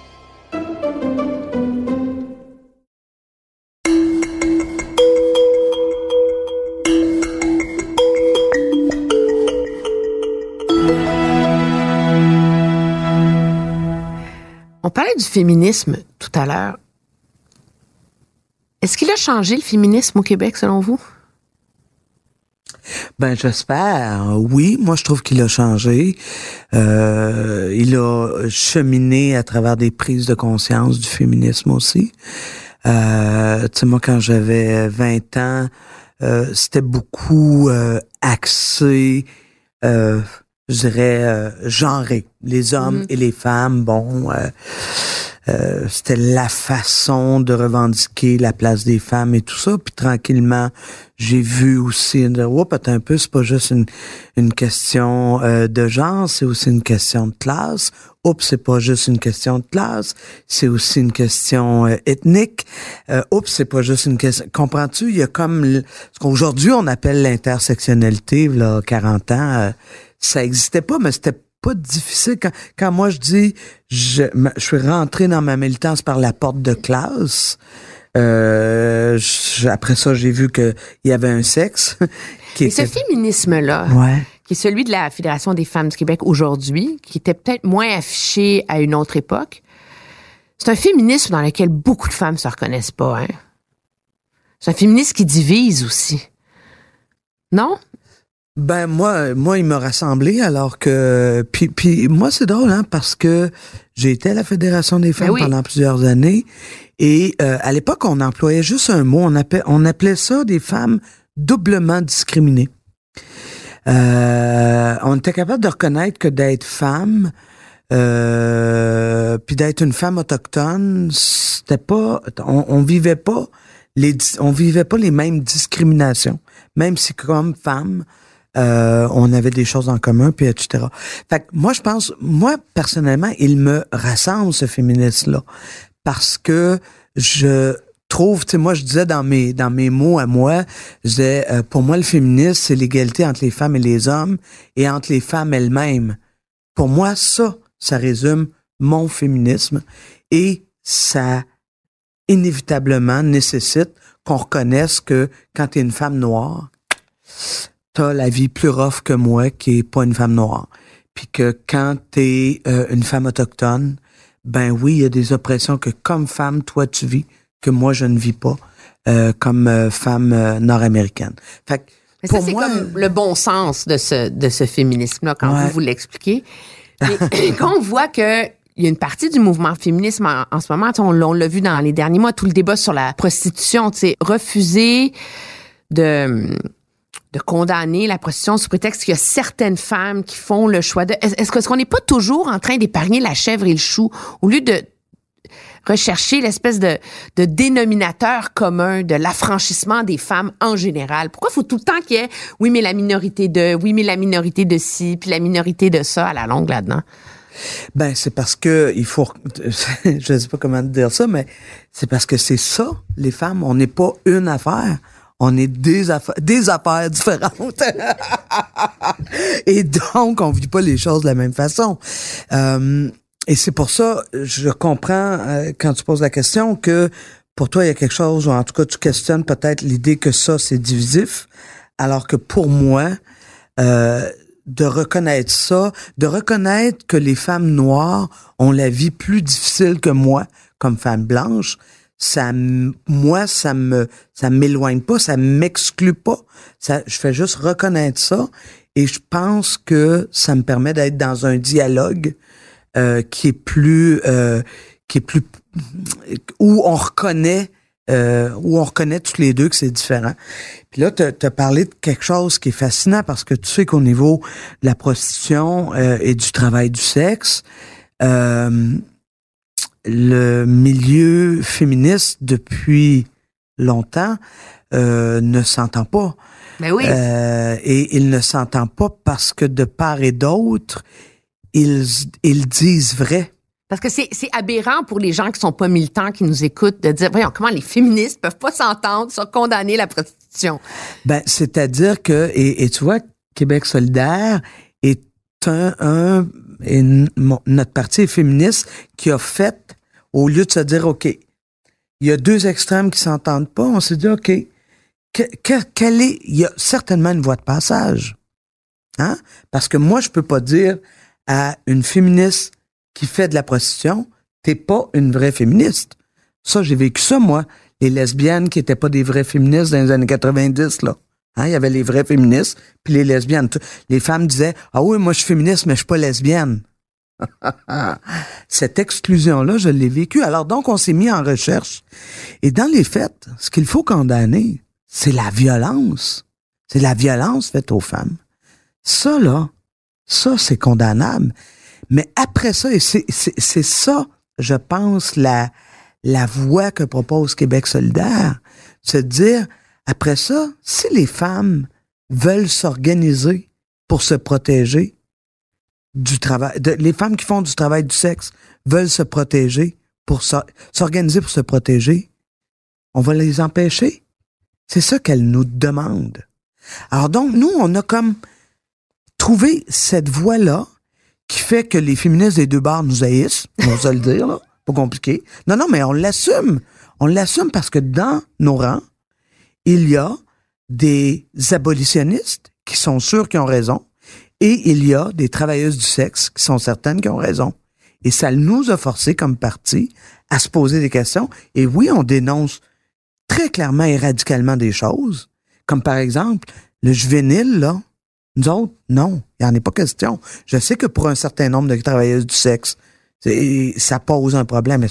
Speaker 2: Du féminisme tout à l'heure. Est-ce qu'il a changé le féminisme au Québec, selon vous?
Speaker 8: Ben j'espère. Oui, moi je trouve qu'il a changé. Euh, il a cheminé à travers des prises de conscience du féminisme aussi. Euh, tu sais moi quand j'avais 20 ans, euh, c'était beaucoup euh, axé je dirais, euh, genré. Les hommes mm-hmm. et les femmes, bon, euh, euh, c'était la façon de revendiquer la place des femmes et tout ça. Puis tranquillement, j'ai vu aussi, oh, un peu, c'est pas juste une, une question de genre, c'est aussi une question de classe. Oups, c'est pas juste une question de classe, c'est aussi une question ethnique. oups, c'est pas juste une question. Comprends-tu? Il y a comme ce qu'aujourd'hui on appelle l'intersectionnalité, là, 40 ans ça existait pas, mais c'était pas difficile. Quand, quand moi je dis, je, je suis rentré dans ma militance par la porte de classe. Euh, après ça, j'ai vu qu'il y avait un sexe.
Speaker 2: qui Et ce féminisme-là, qui est celui de la Fédération des femmes du Québec aujourd'hui, qui était peut-être moins affiché à une autre époque, c'est un féminisme dans lequel beaucoup de femmes se reconnaissent pas. Hein? C'est un féminisme qui divise aussi. Non?
Speaker 8: Ben moi, moi, il m'a rassemblé alors que puis, puis moi c'est drôle hein parce que j'ai été à la fédération des femmes ben pendant plusieurs années et euh, à l'époque on employait juste un mot, on appelait on appelait ça des femmes doublement discriminées. Euh, on était capable de reconnaître que d'être femme euh, puis d'être une femme autochtone, c'était pas on, on vivait pas les on vivait pas les mêmes discriminations, même si comme femme euh, on avait des choses en commun, puis etc. Fait que moi, je pense, moi, personnellement, il me rassemble, ce féministe-là, parce que je trouve, tu sais, moi, je disais dans mes, dans mes mots à moi, je disais, euh, pour moi, le féminisme, c'est l'égalité entre les femmes et les hommes et entre les femmes elles-mêmes. Pour moi, ça, ça résume mon féminisme et ça inévitablement nécessite qu'on reconnaisse que quand tu es une femme noire, t'as la vie plus rough que moi qui est pas une femme noire. Puis que quand t'es euh, une femme autochtone, ben oui, il y a des oppressions que comme femme, toi, tu vis, que moi, je ne vis pas euh, comme euh, femme nord-américaine.
Speaker 2: Fait Mais ça, c'est comme le bon sens de ce, de ce féminisme-là, quand vous vous l'expliquez. quand on voit que il y a une partie du mouvement féminisme en, ce moment, on, on l'a vu dans les derniers mois, tout le débat sur la prostitution, tu refuser de de condamner la prostitution sous prétexte qu'il y a certaines femmes qui font le choix de... Est-ce qu'on n'est pas toujours en train d'épargner la chèvre et le chou? Au lieu de rechercher l'espèce de, dénominateur commun de l'affranchissement des femmes en général? Pourquoi faut tout le temps qu'il y ait, oui, mais la minorité de, oui, mais la minorité de ci, puis la minorité de ça à la longue là-dedans?
Speaker 8: Ben, c'est parce que il faut, je sais pas comment dire ça, mais c'est parce que c'est ça, les femmes. On n'est pas une affaire. On est des affaires, des affaires différentes. Et donc, on vit pas les choses de la même façon. Euh, et c'est pour ça, je comprends euh, quand tu poses la question que pour toi, il y a quelque chose, ou en tout cas, tu questionnes peut-être l'idée que ça, c'est divisif, alors que pour moi, euh, de reconnaître ça, de reconnaître que les femmes noires ont la vie plus difficile que moi comme femme blanche, ça moi ça me ça m'éloigne pas, ça m'exclut pas. Ça je fais juste reconnaître ça et je pense que ça me permet d'être dans un dialogue euh, qui est plus euh, qui est plus où on reconnaît euh, où on reconnaît tous les deux que c'est différent. Puis là, tu as parlé de quelque chose qui est fascinant parce que tu sais qu'au niveau de la prostitution euh, et du travail du sexe, euh, le milieu féministe depuis longtemps ne s'entend pas.
Speaker 2: Mais ben oui.
Speaker 8: et il ne s'entend pas parce que de part et d'autre, ils, ils disent vrai.
Speaker 2: Parce que c'est, aberrant pour les gens qui sont pas militants, qui nous écoutent, de dire, voyons, comment les féministes peuvent pas s'entendre sur condamner la prostitution?
Speaker 8: Ben, c'est-à-dire que, et, tu vois, Québec solidaire est un, un et notre parti est féministe qui a fait, au lieu de se dire, OK, il y a deux extrêmes qui s'entendent pas, on s'est dit, OK, que, quelle est, il y a certainement une voie de passage. Hein? Parce que moi, je peux pas dire à une féministe qui fait de la prostitution, t'es pas une vraie féministe. Ça, j'ai vécu ça, moi. Les lesbiennes qui étaient pas des vraies féministes dans les années 90, là. Hein, il y avait les vraies féministes, puis les lesbiennes. Les femmes disaient, ah oui, moi, je suis féministe, mais je suis pas lesbienne. Cette exclusion-là, je l'ai vécue. Alors donc, on s'est mis en recherche. Et dans les faits, ce qu'il faut condamner, c'est la violence. C'est la violence faite aux femmes. Ça, là, ça, c'est condamnable. Mais après ça, et c'est ça, je pense, la, la voie que propose Québec solidaire, de dire, après ça, si les femmes veulent s'organiser pour se protéger du travail, les femmes qui font du travail du sexe veulent se protéger pour s'organiser pour se protéger, on va les empêcher. C'est ça qu'elles nous demandent. Alors donc, nous, on a comme trouvé cette voie-là qui fait que les féministes des deux barres nous haïssent, on va le dire, là. Pas compliqué. Non, non, mais on l'assume. On l'assume parce que dans nos rangs, il y a des abolitionnistes qui sont sûrs qu'ils ont raison et il y a des travailleuses du sexe qui sont certaines qui ont raison. Et ça nous a forcé comme parti à se poser des questions. Et oui, on dénonce très clairement et radicalement des choses, comme par exemple le juvénile, là, nous autres, non, il n'y en est pas question. Je sais que pour un certain nombre de travailleuses du sexe, ça pose un problème.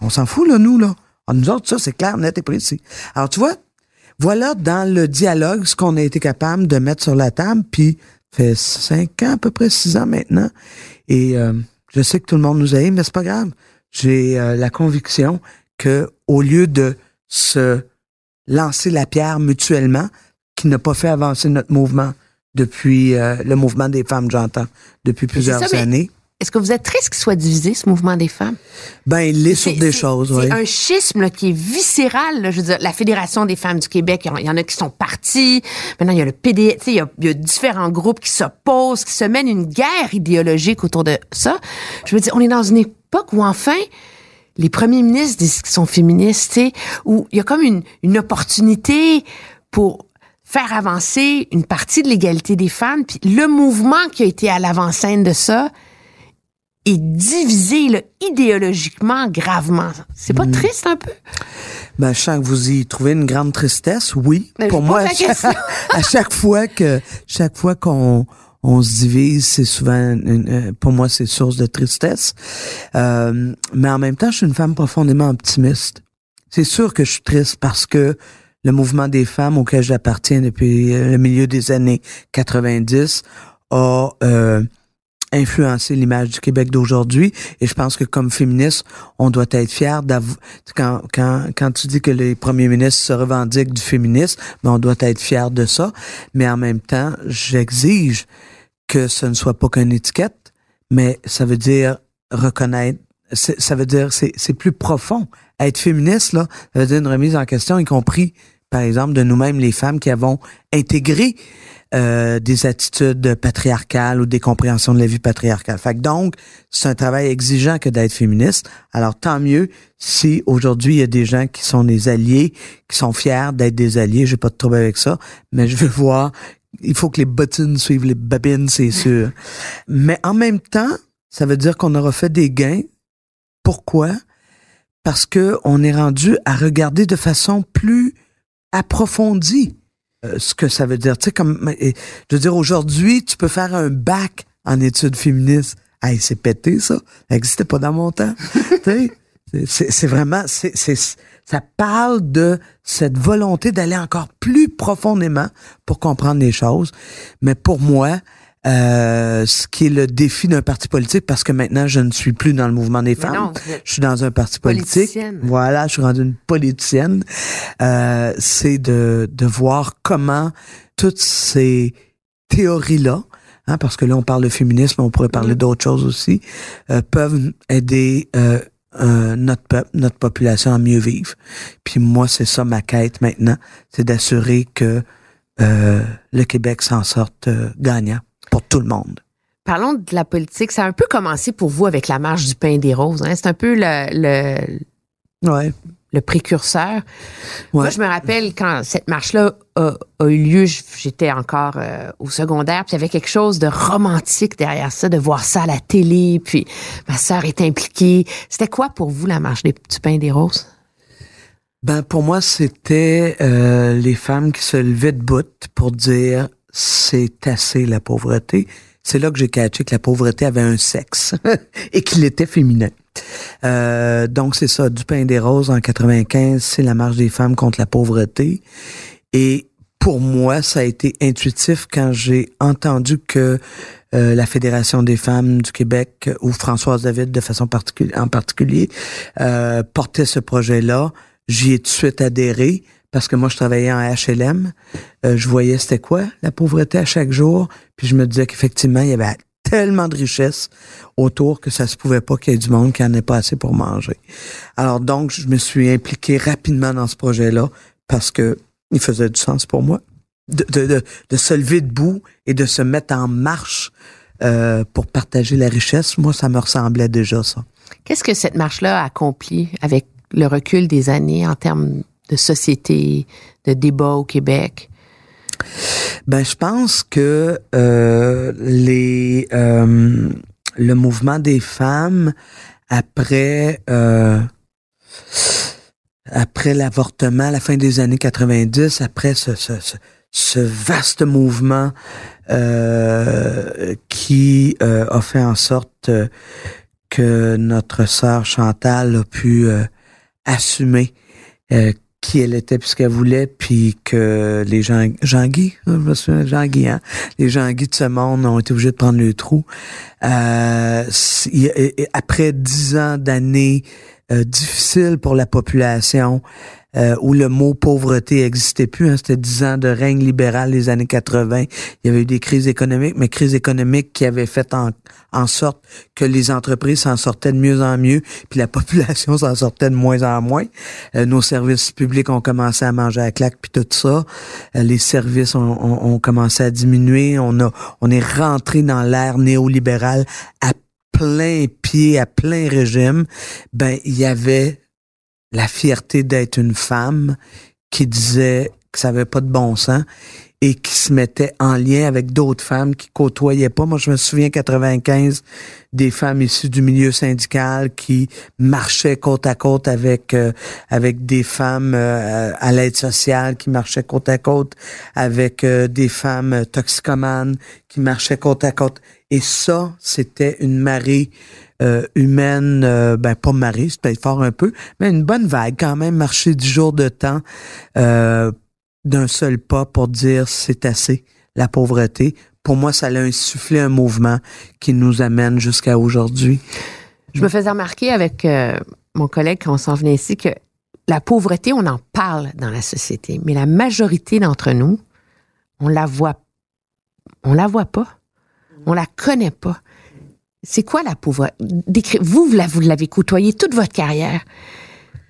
Speaker 8: On s'en fout, là, nous, là. Ah, nous autres, ça, c'est clair, net et précis. Alors, tu vois, voilà dans le dialogue ce qu'on a été capable de mettre sur la table, puis fait cinq ans, à peu près six ans maintenant. Et euh, je sais que tout le monde nous aime, mais c'est pas grave. J'ai euh, la conviction que au lieu de se lancer la pierre mutuellement, qui n'a pas fait avancer notre mouvement, depuis euh, le mouvement des femmes, j'entends, depuis plusieurs années.
Speaker 2: Est-ce que vous êtes triste qu'il soit divisé, ce mouvement des femmes?
Speaker 8: Ben, il est, sur des choses, oui.
Speaker 2: C'est un schisme qui est viscéral. je veux dire, la Fédération des femmes du Québec, il y en a qui sont partis. Maintenant, il y a le PD, il y, a, il y a différents groupes qui s'opposent, qui se mènent une guerre idéologique autour de ça. Je veux dire, on est dans une époque où, enfin, les premiers ministres disent qu'ils sont féministes, où il y a comme une, une opportunité pour faire avancer une partie de l'égalité des femmes. Puis le mouvement qui a été à l'avant-scène de ça est divisé idéologiquement gravement. C'est pas mm. triste un peu?
Speaker 8: Ben, je sens que vous y trouvez une grande tristesse, oui. pour moi, à chaque, fois que chaque fois qu'on on se divise, c'est souvent, euh, pour moi, c'est source de tristesse. Euh, mais en même temps, je suis une femme profondément optimiste. C'est sûr que je suis triste parce que le mouvement des femmes auquel j'appartiens depuis euh, le milieu des années 90 a euh, influencé l'image du Québec d'aujourd'hui. Et je pense que comme féministe, on doit être fier d'avoir... Quand, quand, quand tu dis que les premiers ministres se revendiquent du féminisme, ben on doit être fier de ça. Mais en même temps, j'exige que ce ne soit pas qu'une étiquette, mais ça veut dire reconnaître ça veut dire c'est plus profond. Être féministe là, ça veut dire une remise en question, y compris par exemple de nous-mêmes les femmes qui avons intégré euh, des attitudes patriarcales ou des compréhensions de la vie patriarcale. Fait que donc, c'est un travail exigeant que d'être féministe. Alors, tant mieux si aujourd'hui, il y a des gens qui sont des alliés, qui sont fiers d'être des alliés. J'ai pas de trouble avec ça, mais je veux voir, il faut que les bottines suivent les babines, c'est sûr. mais en même temps, ça veut dire qu'on aura fait des gains. Pourquoi? Parce que on est rendu à regarder de façon plus approfondie ce que ça veut dire. Tu sais, comme, je veux dire, aujourd'hui, tu peux faire un bac en études féministes. Hey, c'est pété, ça. Ça n'existait pas dans mon temps. tu sais, c'est vraiment, c'est, ça parle de cette volonté d'aller encore plus profondément pour comprendre les choses. Mais pour moi, euh, ce qui est le défi d'un parti politique, parce que maintenant, je ne suis plus dans le mouvement des femmes. je suis dans un parti politique. Voilà, je suis rendue une politicienne. Euh, c'est de, de voir comment toutes ces théories-là, hein, parce que là, on parle de féminisme, on pourrait parler mm-hmm. d'autres choses aussi, euh, peuvent aider euh, euh, notre peuple, notre population à mieux vivre. Puis moi, c'est ça ma quête maintenant, c'est d'assurer que euh, le Québec s'en sorte gagnant pour tout le monde.
Speaker 2: Parlons de la politique. Ça a un peu commencé pour vous avec la marche du pain des roses. Hein? C'est un peu le, le, le précurseur. Moi, je me rappelle quand cette marche-là a, eu lieu, j'étais encore euh, au secondaire, puis il y avait quelque chose de romantique derrière ça, de voir ça à la télé, puis ma sœur est impliquée. C'était quoi pour vous la marche des, du pain des roses?
Speaker 8: Ben pour moi, c'était euh, les femmes qui se levaient de bout pour dire c'est assez la pauvreté. C'est là que j'ai catché que la pauvreté avait un sexe et qu'il était féminin. Euh, donc c'est ça, du pain des roses en 95, c'est la marche des femmes contre la pauvreté. Et pour moi, ça a été intuitif quand j'ai entendu que euh, la Fédération des femmes du Québec ou Françoise David de façon particulière en particulier euh, portait ce projet-là. J'y ai tout de suite adhéré parce que moi, je travaillais en HLM. Euh, je voyais c'était quoi la pauvreté à chaque jour. Puis je me disais qu'effectivement, il y avait tellement de richesses autour que ça se pouvait pas qu'il y ait du monde qui en ait pas assez pour manger. Alors donc, je me suis impliqué rapidement dans ce projet-là parce que il faisait du sens pour moi de, de, de, se lever debout et de se mettre en marche euh, pour partager la richesse. Moi, ça me ressemblait déjà ça.
Speaker 2: Qu'est-ce que cette marche-là a accompli avec le recul des années en termes de société, de débat au Québec?
Speaker 8: Ben, je pense que euh, les euh, le mouvement des femmes après euh, après l'avortement, à la fin des années 90, après ce, ce, ce, vaste mouvement euh, qui euh, a fait en sorte que notre sœur Chantal a pu assumer qui elle était puis ce qu'elle voulait puis que les gens Jean-Guy je me souviens Jean-Guy hein, les Jean-Guy de ce monde ont été obligés de prendre le trou. Euh, après dix ans d'années euh, difficiles pour la population euh, où le mot pauvreté existait plus. Hein, C'était dix ans de règne libéral les années 80. Il y avait eu des crises économiques, mais crises économiques qui avaient fait en, en sorte que les entreprises s'en sortaient de mieux en mieux, puis la population s'en sortait de moins en moins. Euh, nos services publics ont commencé à manger à claque, puis tout ça. Euh, les services ont, ont, ont, commencé à diminuer. On a, on est rentré dans l'ère néolibérale à plein pied, à plein régime. Ben, il y avait la fierté d'être une femme qui disait que ça avait pas de bon sens et qui se mettait en lien avec d'autres femmes qui côtoyaient pas. Moi, je me souviens 95 des femmes issues du milieu syndical qui marchaient côte à côte avec euh, avec des femmes euh, à l'aide sociale, qui marchaient côte à côte avec euh, des femmes toxicomanes, qui marchaient côte à côte. Et ça, c'était une marée euh, humaine, euh, ben pas marée, c'est peut-être fort un peu, mais une bonne vague quand même, marcher du jour de temps euh, d'un seul pas pour dire c'est assez, la pauvreté, pour moi, ça a insufflé un mouvement qui nous amène jusqu'à aujourd'hui.
Speaker 2: Je me faisais remarquer avec euh, mon collègue quand on s'en venait ici que la pauvreté, on en parle dans la société, mais la majorité d'entre nous, on la voit, on la voit pas, on la connaît pas. C'est quoi la pauvreté? Vous, vous l'avez côtoyé toute votre carrière.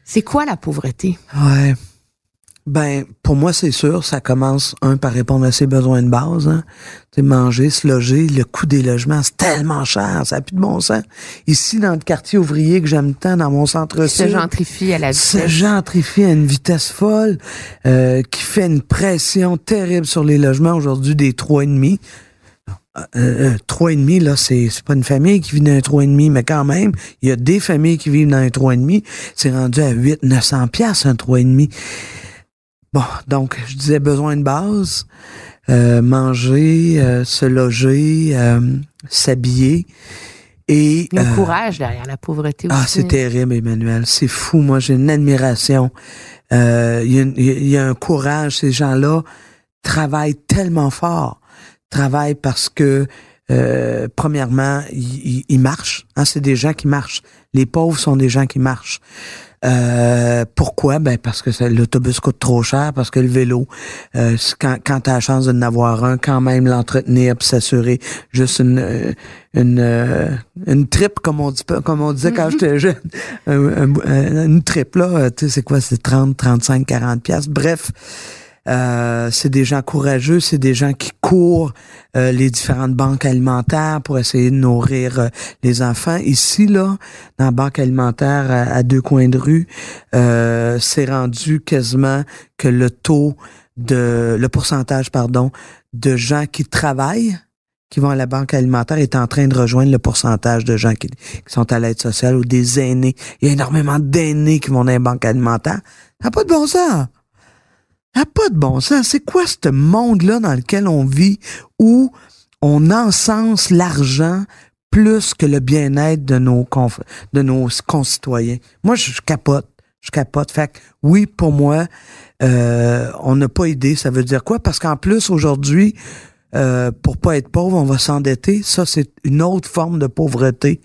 Speaker 2: C'est quoi la pauvreté?
Speaker 8: Ouais. Ben, pour moi, c'est sûr, ça commence, un, par répondre à ses besoins de base. Hein. Manger, se loger, le coût des logements, c'est tellement cher, ça n'a plus de bon sens. Ici, dans le quartier ouvrier que j'aime tant, dans mon centre-ville...
Speaker 2: Se gentrifie à la vitesse.
Speaker 8: Se gentrifie à une vitesse folle, euh, qui fait une pression terrible sur les logements aujourd'hui des 3,5 trois et demi, là, c'est c'est pas une famille qui vit dans un trois et demi, mais quand même, il y a des familles qui vivent dans un trois et demi. C'est rendu à 8 900 pièces un trois et demi. Bon, donc je disais besoin de base, euh, manger, euh, se loger, euh, s'habiller et euh,
Speaker 2: courage derrière la pauvreté aussi.
Speaker 8: ah, c'est terrible, Emmanuel. C'est fou. Moi, j'ai une admiration. Euh, Il y, y a un courage. Ces gens-là travaillent tellement fort. Travaillent parce que, euh, premièrement, ils, marchent. Hein, c'est des gens qui marchent. Les pauvres sont des gens qui marchent. Euh, pourquoi? Ben parce que l'autobus coûte trop cher, parce que le vélo, euh, quand, quand tu as la chance d'en avoir un, quand même l'entretenir puis s'assurer juste une euh, une euh, une trip comme on dit pas- comme on disait quand j'étais jeune. Un- un- un- une trip là, tu sais c'est quoi, c'est 30, 35, 40 pièces. Bref, euh, c'est des gens courageux, c'est des gens qui courent euh, les différentes banques alimentaires pour essayer de nourrir euh, les enfants. Ici, là, dans la banque alimentaire à, deux coins de rue, c'est rendu quasiment que le taux de le pourcentage, pardon, de gens qui travaillent qui vont à la banque alimentaire est en train de rejoindre le pourcentage de gens qui, sont à l'aide sociale ou des aînés. Il y a énormément d'aînés qui vont dans les banques alimentaires. Ça pas de bon sens. N'a pas de bon sens. C'est quoi ce monde-là dans lequel on vit où on encense l'argent plus que le bien-être de nos de nos concitoyens? Moi, je, capote. Je capote. Fait que, oui, pour moi, euh, on n'a pas idée. Ça veut dire quoi? Parce qu'en plus, aujourd'hui, euh, pour pas être pauvre, on va s'endetter. Ça, c'est une autre forme de pauvreté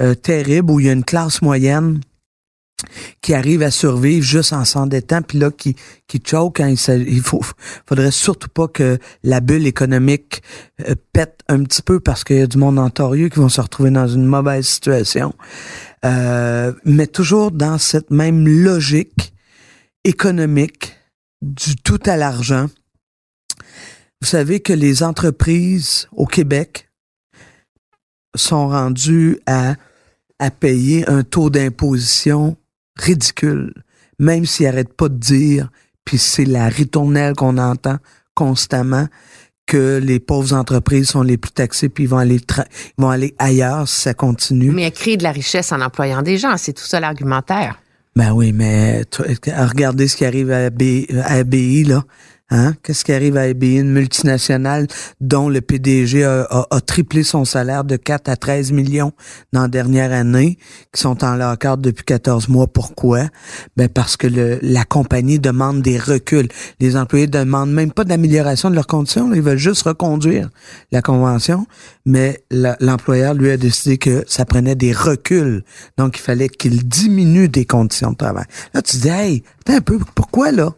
Speaker 8: euh, terrible où il y a une classe moyenne qui arrive à survivre juste en s'endettant, puis là, qui, qui choke quand il, il faut, faudrait surtout pas que la bulle économique euh, pète un petit peu parce qu'il y a du monde notorieux qui vont se retrouver dans une mauvaise situation. Euh, mais toujours dans cette même logique économique du tout à l'argent. Vous savez que les entreprises au Québec sont rendues à, à payer un taux d'imposition ridicule, même s'ils n'arrêtent pas de dire, puis c'est la ritournelle qu'on entend constamment, que les pauvres entreprises sont les plus taxées, puis ils vont aller, tra- ils vont aller ailleurs si ça continue.
Speaker 2: Mais créer de la richesse en employant des gens, c'est tout ça l'argumentaire.
Speaker 8: Ben oui, mais regardez ce qui arrive à, AB, à ABI, là. Hein? Qu'est-ce qui arrive à ABI, une multinationale dont le PDG a, a- a triplé son salaire de 4 à 13 millions dans la dernière année, qui sont en lock depuis 14 mois? Pourquoi? Ben parce que le, la compagnie demande des reculs. Les employés demandent même pas d'amélioration de leurs conditions, ils veulent juste reconduire la convention, mais l'employeur lui a décidé que ça prenait des reculs. Donc, il fallait qu'il diminue des conditions de travail. Là, tu dis, hey, un peu, pourquoi là?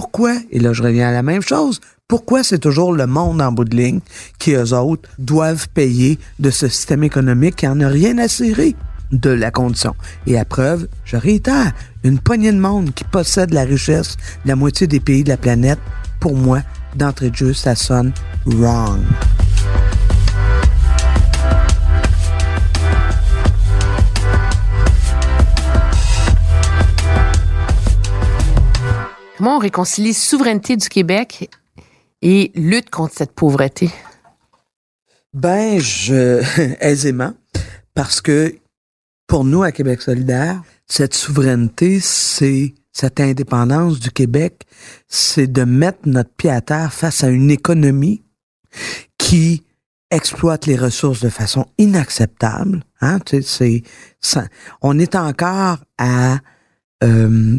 Speaker 8: Pourquoi? Et là, je reviens à la même chose. Pourquoi c'est toujours le monde en bout de ligne qui, eux autres, doivent payer de ce système économique qui en a rien à cirer de la condition? Et à preuve, je réitère, une poignée de monde qui possède la richesse de la moitié des pays de la planète, pour moi, d'entrée de jeu, ça sonne wrong.
Speaker 2: Comment on réconcilie souveraineté du Québec et lutte contre cette pauvreté?
Speaker 8: Ben, je aisément, parce que pour nous à Québec solidaire, cette souveraineté, c'est cette indépendance du Québec, c'est de mettre notre pied à terre face à une économie qui exploite les ressources de façon inacceptable. Hein? Tu sais, c'est, on est encore à euh,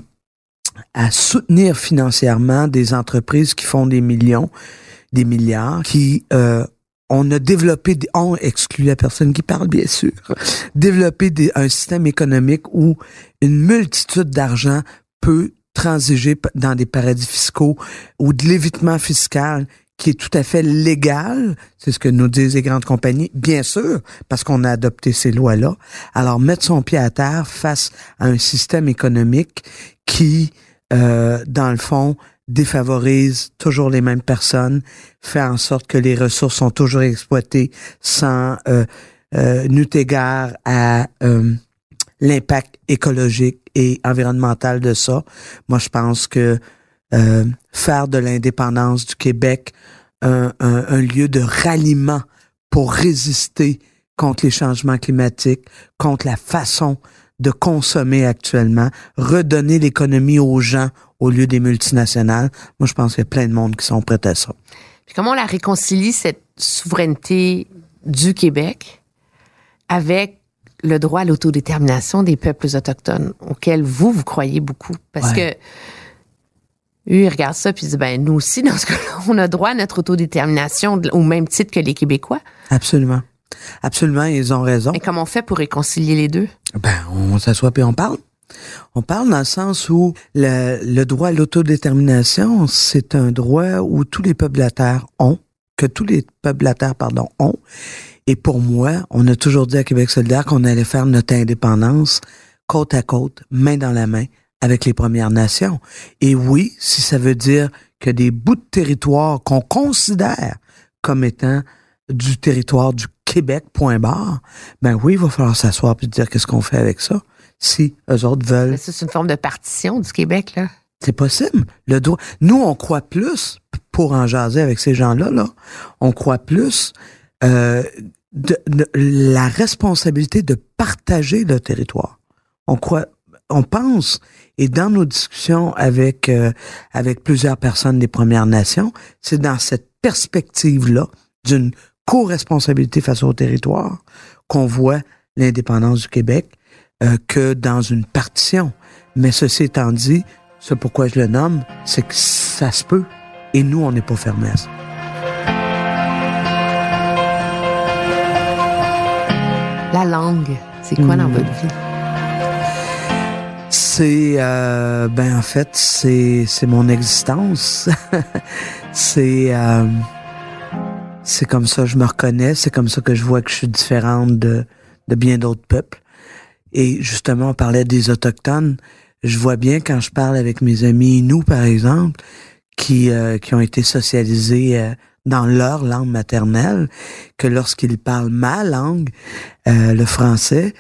Speaker 8: à soutenir financièrement des entreprises qui font des millions, des milliards, qui euh, on a développé, on exclut la personne qui parle bien sûr, développé des, un système économique où une multitude d'argent peut transiger dans des paradis fiscaux ou de l'évitement fiscal qui est tout à fait légal, c'est ce que nous disent les grandes compagnies, bien sûr, parce qu'on a adopté ces lois-là. Alors, mettre son pied à terre face à un système économique qui, euh, dans le fond, défavorise toujours les mêmes personnes, fait en sorte que les ressources sont toujours exploitées sans euh, euh, égard à euh, l'impact écologique et environnemental de ça. Moi, je pense que faire de l'indépendance du Québec un, un- un lieu de ralliement pour résister contre les changements climatiques, contre la façon de consommer actuellement, redonner l'économie aux gens au lieu des multinationales. Moi, je pense qu'il y a plein de monde qui sont prêts à ça.
Speaker 2: Puis comment on la réconcilie, cette souveraineté du Québec, avec le droit à l'autodétermination des peuples autochtones, auxquels vous, vous croyez beaucoup? Parce
Speaker 8: Ouais.
Speaker 2: que eux, ils regardent ça puis ils disent, ben, nous aussi, dans ce cas-là, on a droit à notre autodétermination au même titre que les Québécois.
Speaker 8: Absolument. Absolument, ils ont raison.
Speaker 2: Et comment on fait pour réconcilier les deux?
Speaker 8: Ben, on s'assoit puis on parle. On parle dans le sens où le, droit à l'autodétermination, c'est un droit où tous les peuples de Terre ont, que tous les peuples de la Terre, pardon, ont. Et pour moi, on a toujours dit à Québec solidaire qu'on allait faire notre indépendance côte à côte, main dans la main, avec les Premières Nations. Et oui, si ça veut dire que des bouts de territoire qu'on considère comme étant du territoire du Québec, point barre, ben oui, il va falloir s'asseoir et dire qu'est-ce qu'on fait avec ça. Si eux autres veulent
Speaker 2: Mais ça, c'est une forme de partition du Québec, là.
Speaker 8: c'est possible. Le droit. Nous, on croit plus, pour en jaser avec ces gens-là, là, on croit plus euh, de, de la responsabilité de partager le territoire. On croit, on pense, et dans nos discussions avec euh, avec plusieurs personnes des Premières Nations, c'est dans cette perspective-là d'une co-responsabilité face au territoire qu'on voit l'indépendance du Québec euh, que dans une partition. Mais ceci étant dit, c'est pourquoi je le nomme, c'est que ça se peut. Et nous, on n'est pas fermés à ça.
Speaker 2: La langue, c'est quoi dans
Speaker 8: Hmm.
Speaker 2: votre vie?
Speaker 8: C'est, euh, ben en fait, c'est c'est mon existence. c'est euh, c'est comme ça que je me reconnais. C'est comme ça que je vois que je suis différente de de bien d'autres peuples. Et justement, on parlait des autochtones. Je vois bien quand je parle avec mes amis nous, par exemple, qui euh, qui ont été socialisés euh, dans leur langue maternelle, que lorsqu'ils parlent ma langue, euh, le français,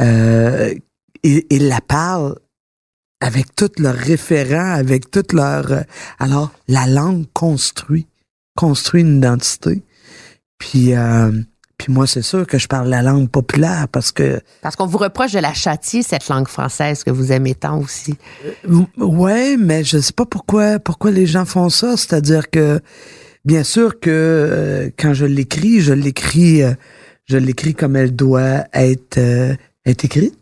Speaker 8: euh, ils, ils la parlent avec tous leurs référents, avec toutes leurs... euh, alors, la langue construit, construit une identité. Puis, euh, puis moi, c'est sûr que je parle la langue populaire parce que...
Speaker 2: Parce qu'on vous reproche de la châtier, cette langue française que vous aimez tant aussi.
Speaker 8: M- Ouais, mais je sais pas pourquoi pourquoi les gens font ça. C'est-à-dire que bien sûr que euh, quand je l'écris, je l'écris euh, je l'écris comme elle doit être euh, être écrite.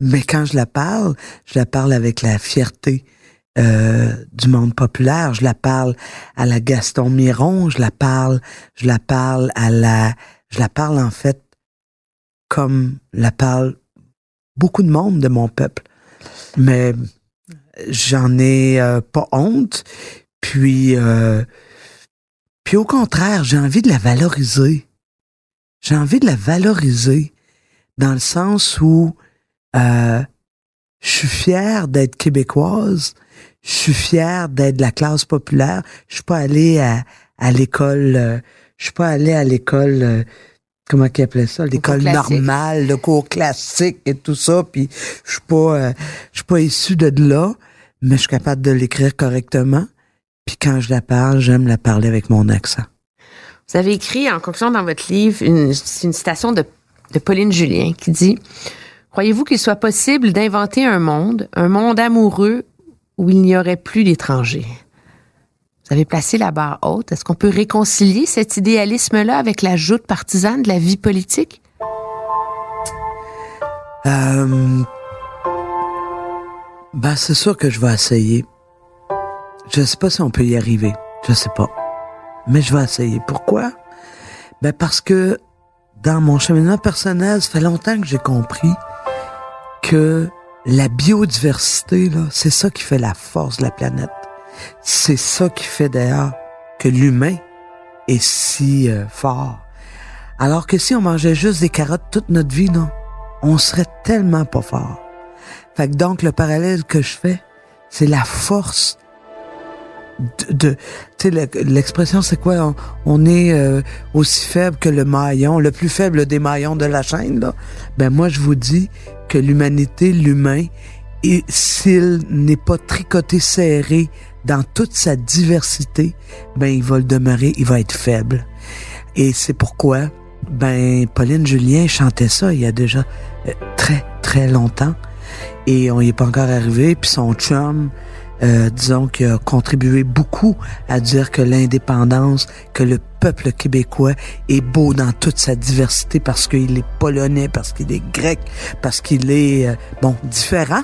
Speaker 8: Mais quand je la parle, je la parle avec la fierté euh, du monde populaire. Je la parle à la Gaston Miron. Je la parle, je la parle à la, je la parle en fait comme la parle beaucoup de monde de mon peuple. Mais j'en ai euh, pas honte. Puis, euh, puis au contraire, j'ai envie de la valoriser. J'ai envie de la valoriser dans le sens où je suis fière d'être québécoise. Je suis fière d'être de la classe populaire. Je suis pas allée à, à l'école. euh, je suis pas allée à l'école. euh, comment qu'ils appelaient ça L'école normale, le cours classique et tout ça. Puis je suis pas, euh, je suis pas issu de là, mais je suis capable de l'écrire correctement. Puis quand je la parle, j'aime la parler avec mon accent.
Speaker 2: Vous avez écrit en conclusion dans votre livre une, c'est une citation de, de Pauline Julien qui dit Croyez-vous qu'il soit possible d'inventer un monde, un monde amoureux où il n'y aurait plus d'étrangers Vous avez placé la barre haute. Est-ce qu'on peut réconcilier cet idéalisme-là avec la joute partisane de la vie politique?
Speaker 8: Euh, ben, c'est sûr que je vais essayer. Je sais pas si on peut y arriver. Je sais pas. Mais je vais essayer. Pourquoi? Ben parce que dans mon cheminement personnel, ça fait longtemps que j'ai compris que la biodiversité, c'est ça qui fait la force de la planète. C'est ça qui fait d'ailleurs que l'humain est si euh, fort. Alors que si on mangeait juste des carottes toute notre vie, non, on serait tellement pas fort. Fait que donc le parallèle que je fais, c'est la force de, tu sais l'expression c'est quoi? On, on est euh, aussi faible que le maillon le plus faible des maillons de la chaîne là ben moi je vous dis que l'humanité l'humain s'il n'est pas tricoté serré dans toute sa diversité ben il va le demeurer il va être faible. Et c'est pourquoi ben Pauline Julien chantait ça il y a déjà euh, très très longtemps. Et on y est pas encore arrivé puis son chum euh, disons, qui a contribué beaucoup à dire que l'indépendance, que le peuple québécois est beau dans toute sa diversité parce qu'il est polonais, parce qu'il est grec, parce qu'il est, euh, bon, différent.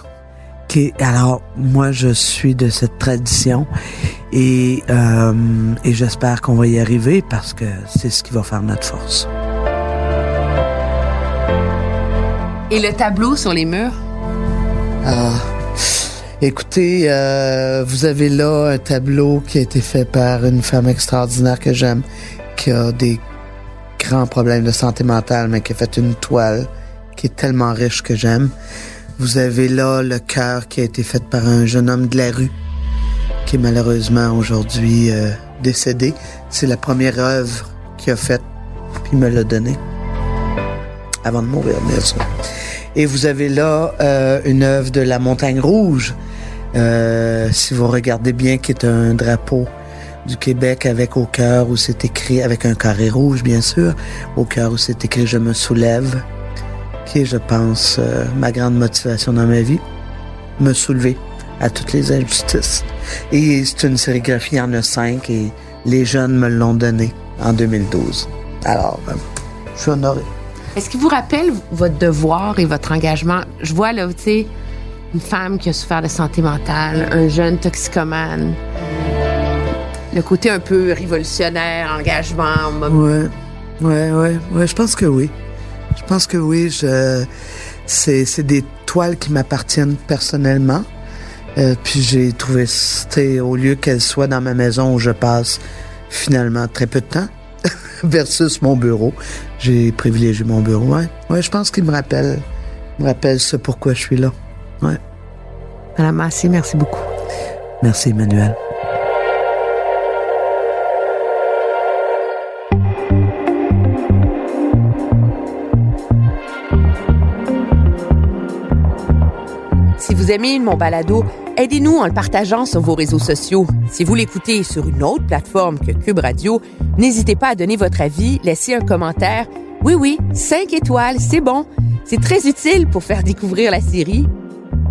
Speaker 8: Qui, alors, moi, je suis de cette tradition et, euh, et j'espère qu'on va y arriver parce que c'est ce qui va faire notre force.
Speaker 2: Et le tableau sur les murs?
Speaker 8: Ah. Écoutez, euh, vous avez là un tableau qui a été fait par une femme extraordinaire que j'aime, qui a des grands problèmes de santé mentale, mais qui a fait une toile qui est tellement riche que j'aime. Vous avez là le cœur qui a été fait par un jeune homme de la rue, qui est malheureusement aujourd'hui euh, décédé. C'est la première œuvre qu'il a faite, puis il me l'a donné. Avant de mourir, bien sûr. Et vous avez là euh, une œuvre de la Montagne Rouge, euh, si vous regardez bien, qui est un drapeau du Québec avec au cœur où c'est écrit, avec un carré rouge bien sûr, au cœur où c'est écrit Je me soulève, qui est, je pense, euh, ma grande motivation dans ma vie, me soulever à toutes les injustices. Et c'est une sérigraphie, en a cinq et les jeunes me l'ont donné en 2012. Alors, je suis honoré.
Speaker 2: Est-ce qu'il vous rappelle votre devoir et votre engagement? Je vois là, tu sais, une femme qui a souffert de santé mentale, un jeune toxicomane. Le côté un peu révolutionnaire, engagement.
Speaker 8: Ouais, ouais, ouais, ouais, je pense que oui. Je pense que oui. Je, c'est, des toiles qui m'appartiennent personnellement. Euh, puis j'ai trouvé, au lieu qu'elles soient dans ma maison où je passe finalement très peu de temps, versus mon bureau. J'ai privilégié mon bureau. Ouais, ouais je pense qu'il me rappelle, me ce pourquoi je suis là. Ouais.
Speaker 2: Madame Massé, merci beaucoup.
Speaker 8: Merci, Emmanuel.
Speaker 2: Si vous aimez mon balado, aidez-nous en le partageant sur vos réseaux sociaux. Si vous l'écoutez sur une autre plateforme que Cube Radio, n'hésitez pas à donner votre avis, laisser un commentaire. Oui, oui, cinq étoiles, c'est bon. C'est très utile pour faire découvrir la série.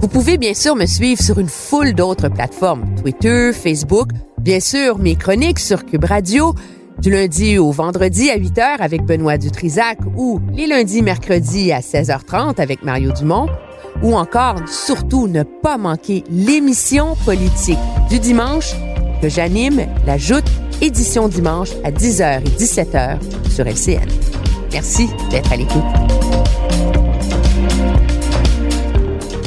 Speaker 2: Vous pouvez bien sûr me suivre sur une foule d'autres plateformes, Twitter, Facebook, bien sûr mes chroniques sur Cube Radio, du lundi au vendredi à 8h avec Benoît Dutrisac ou les lundis, mercredis à 16h30 avec Mario Dumont ou encore, surtout, ne pas manquer l'émission politique du dimanche que j'anime, la Joute, édition dimanche à 10h et 17h sur LCN. Merci d'être à l'écoute.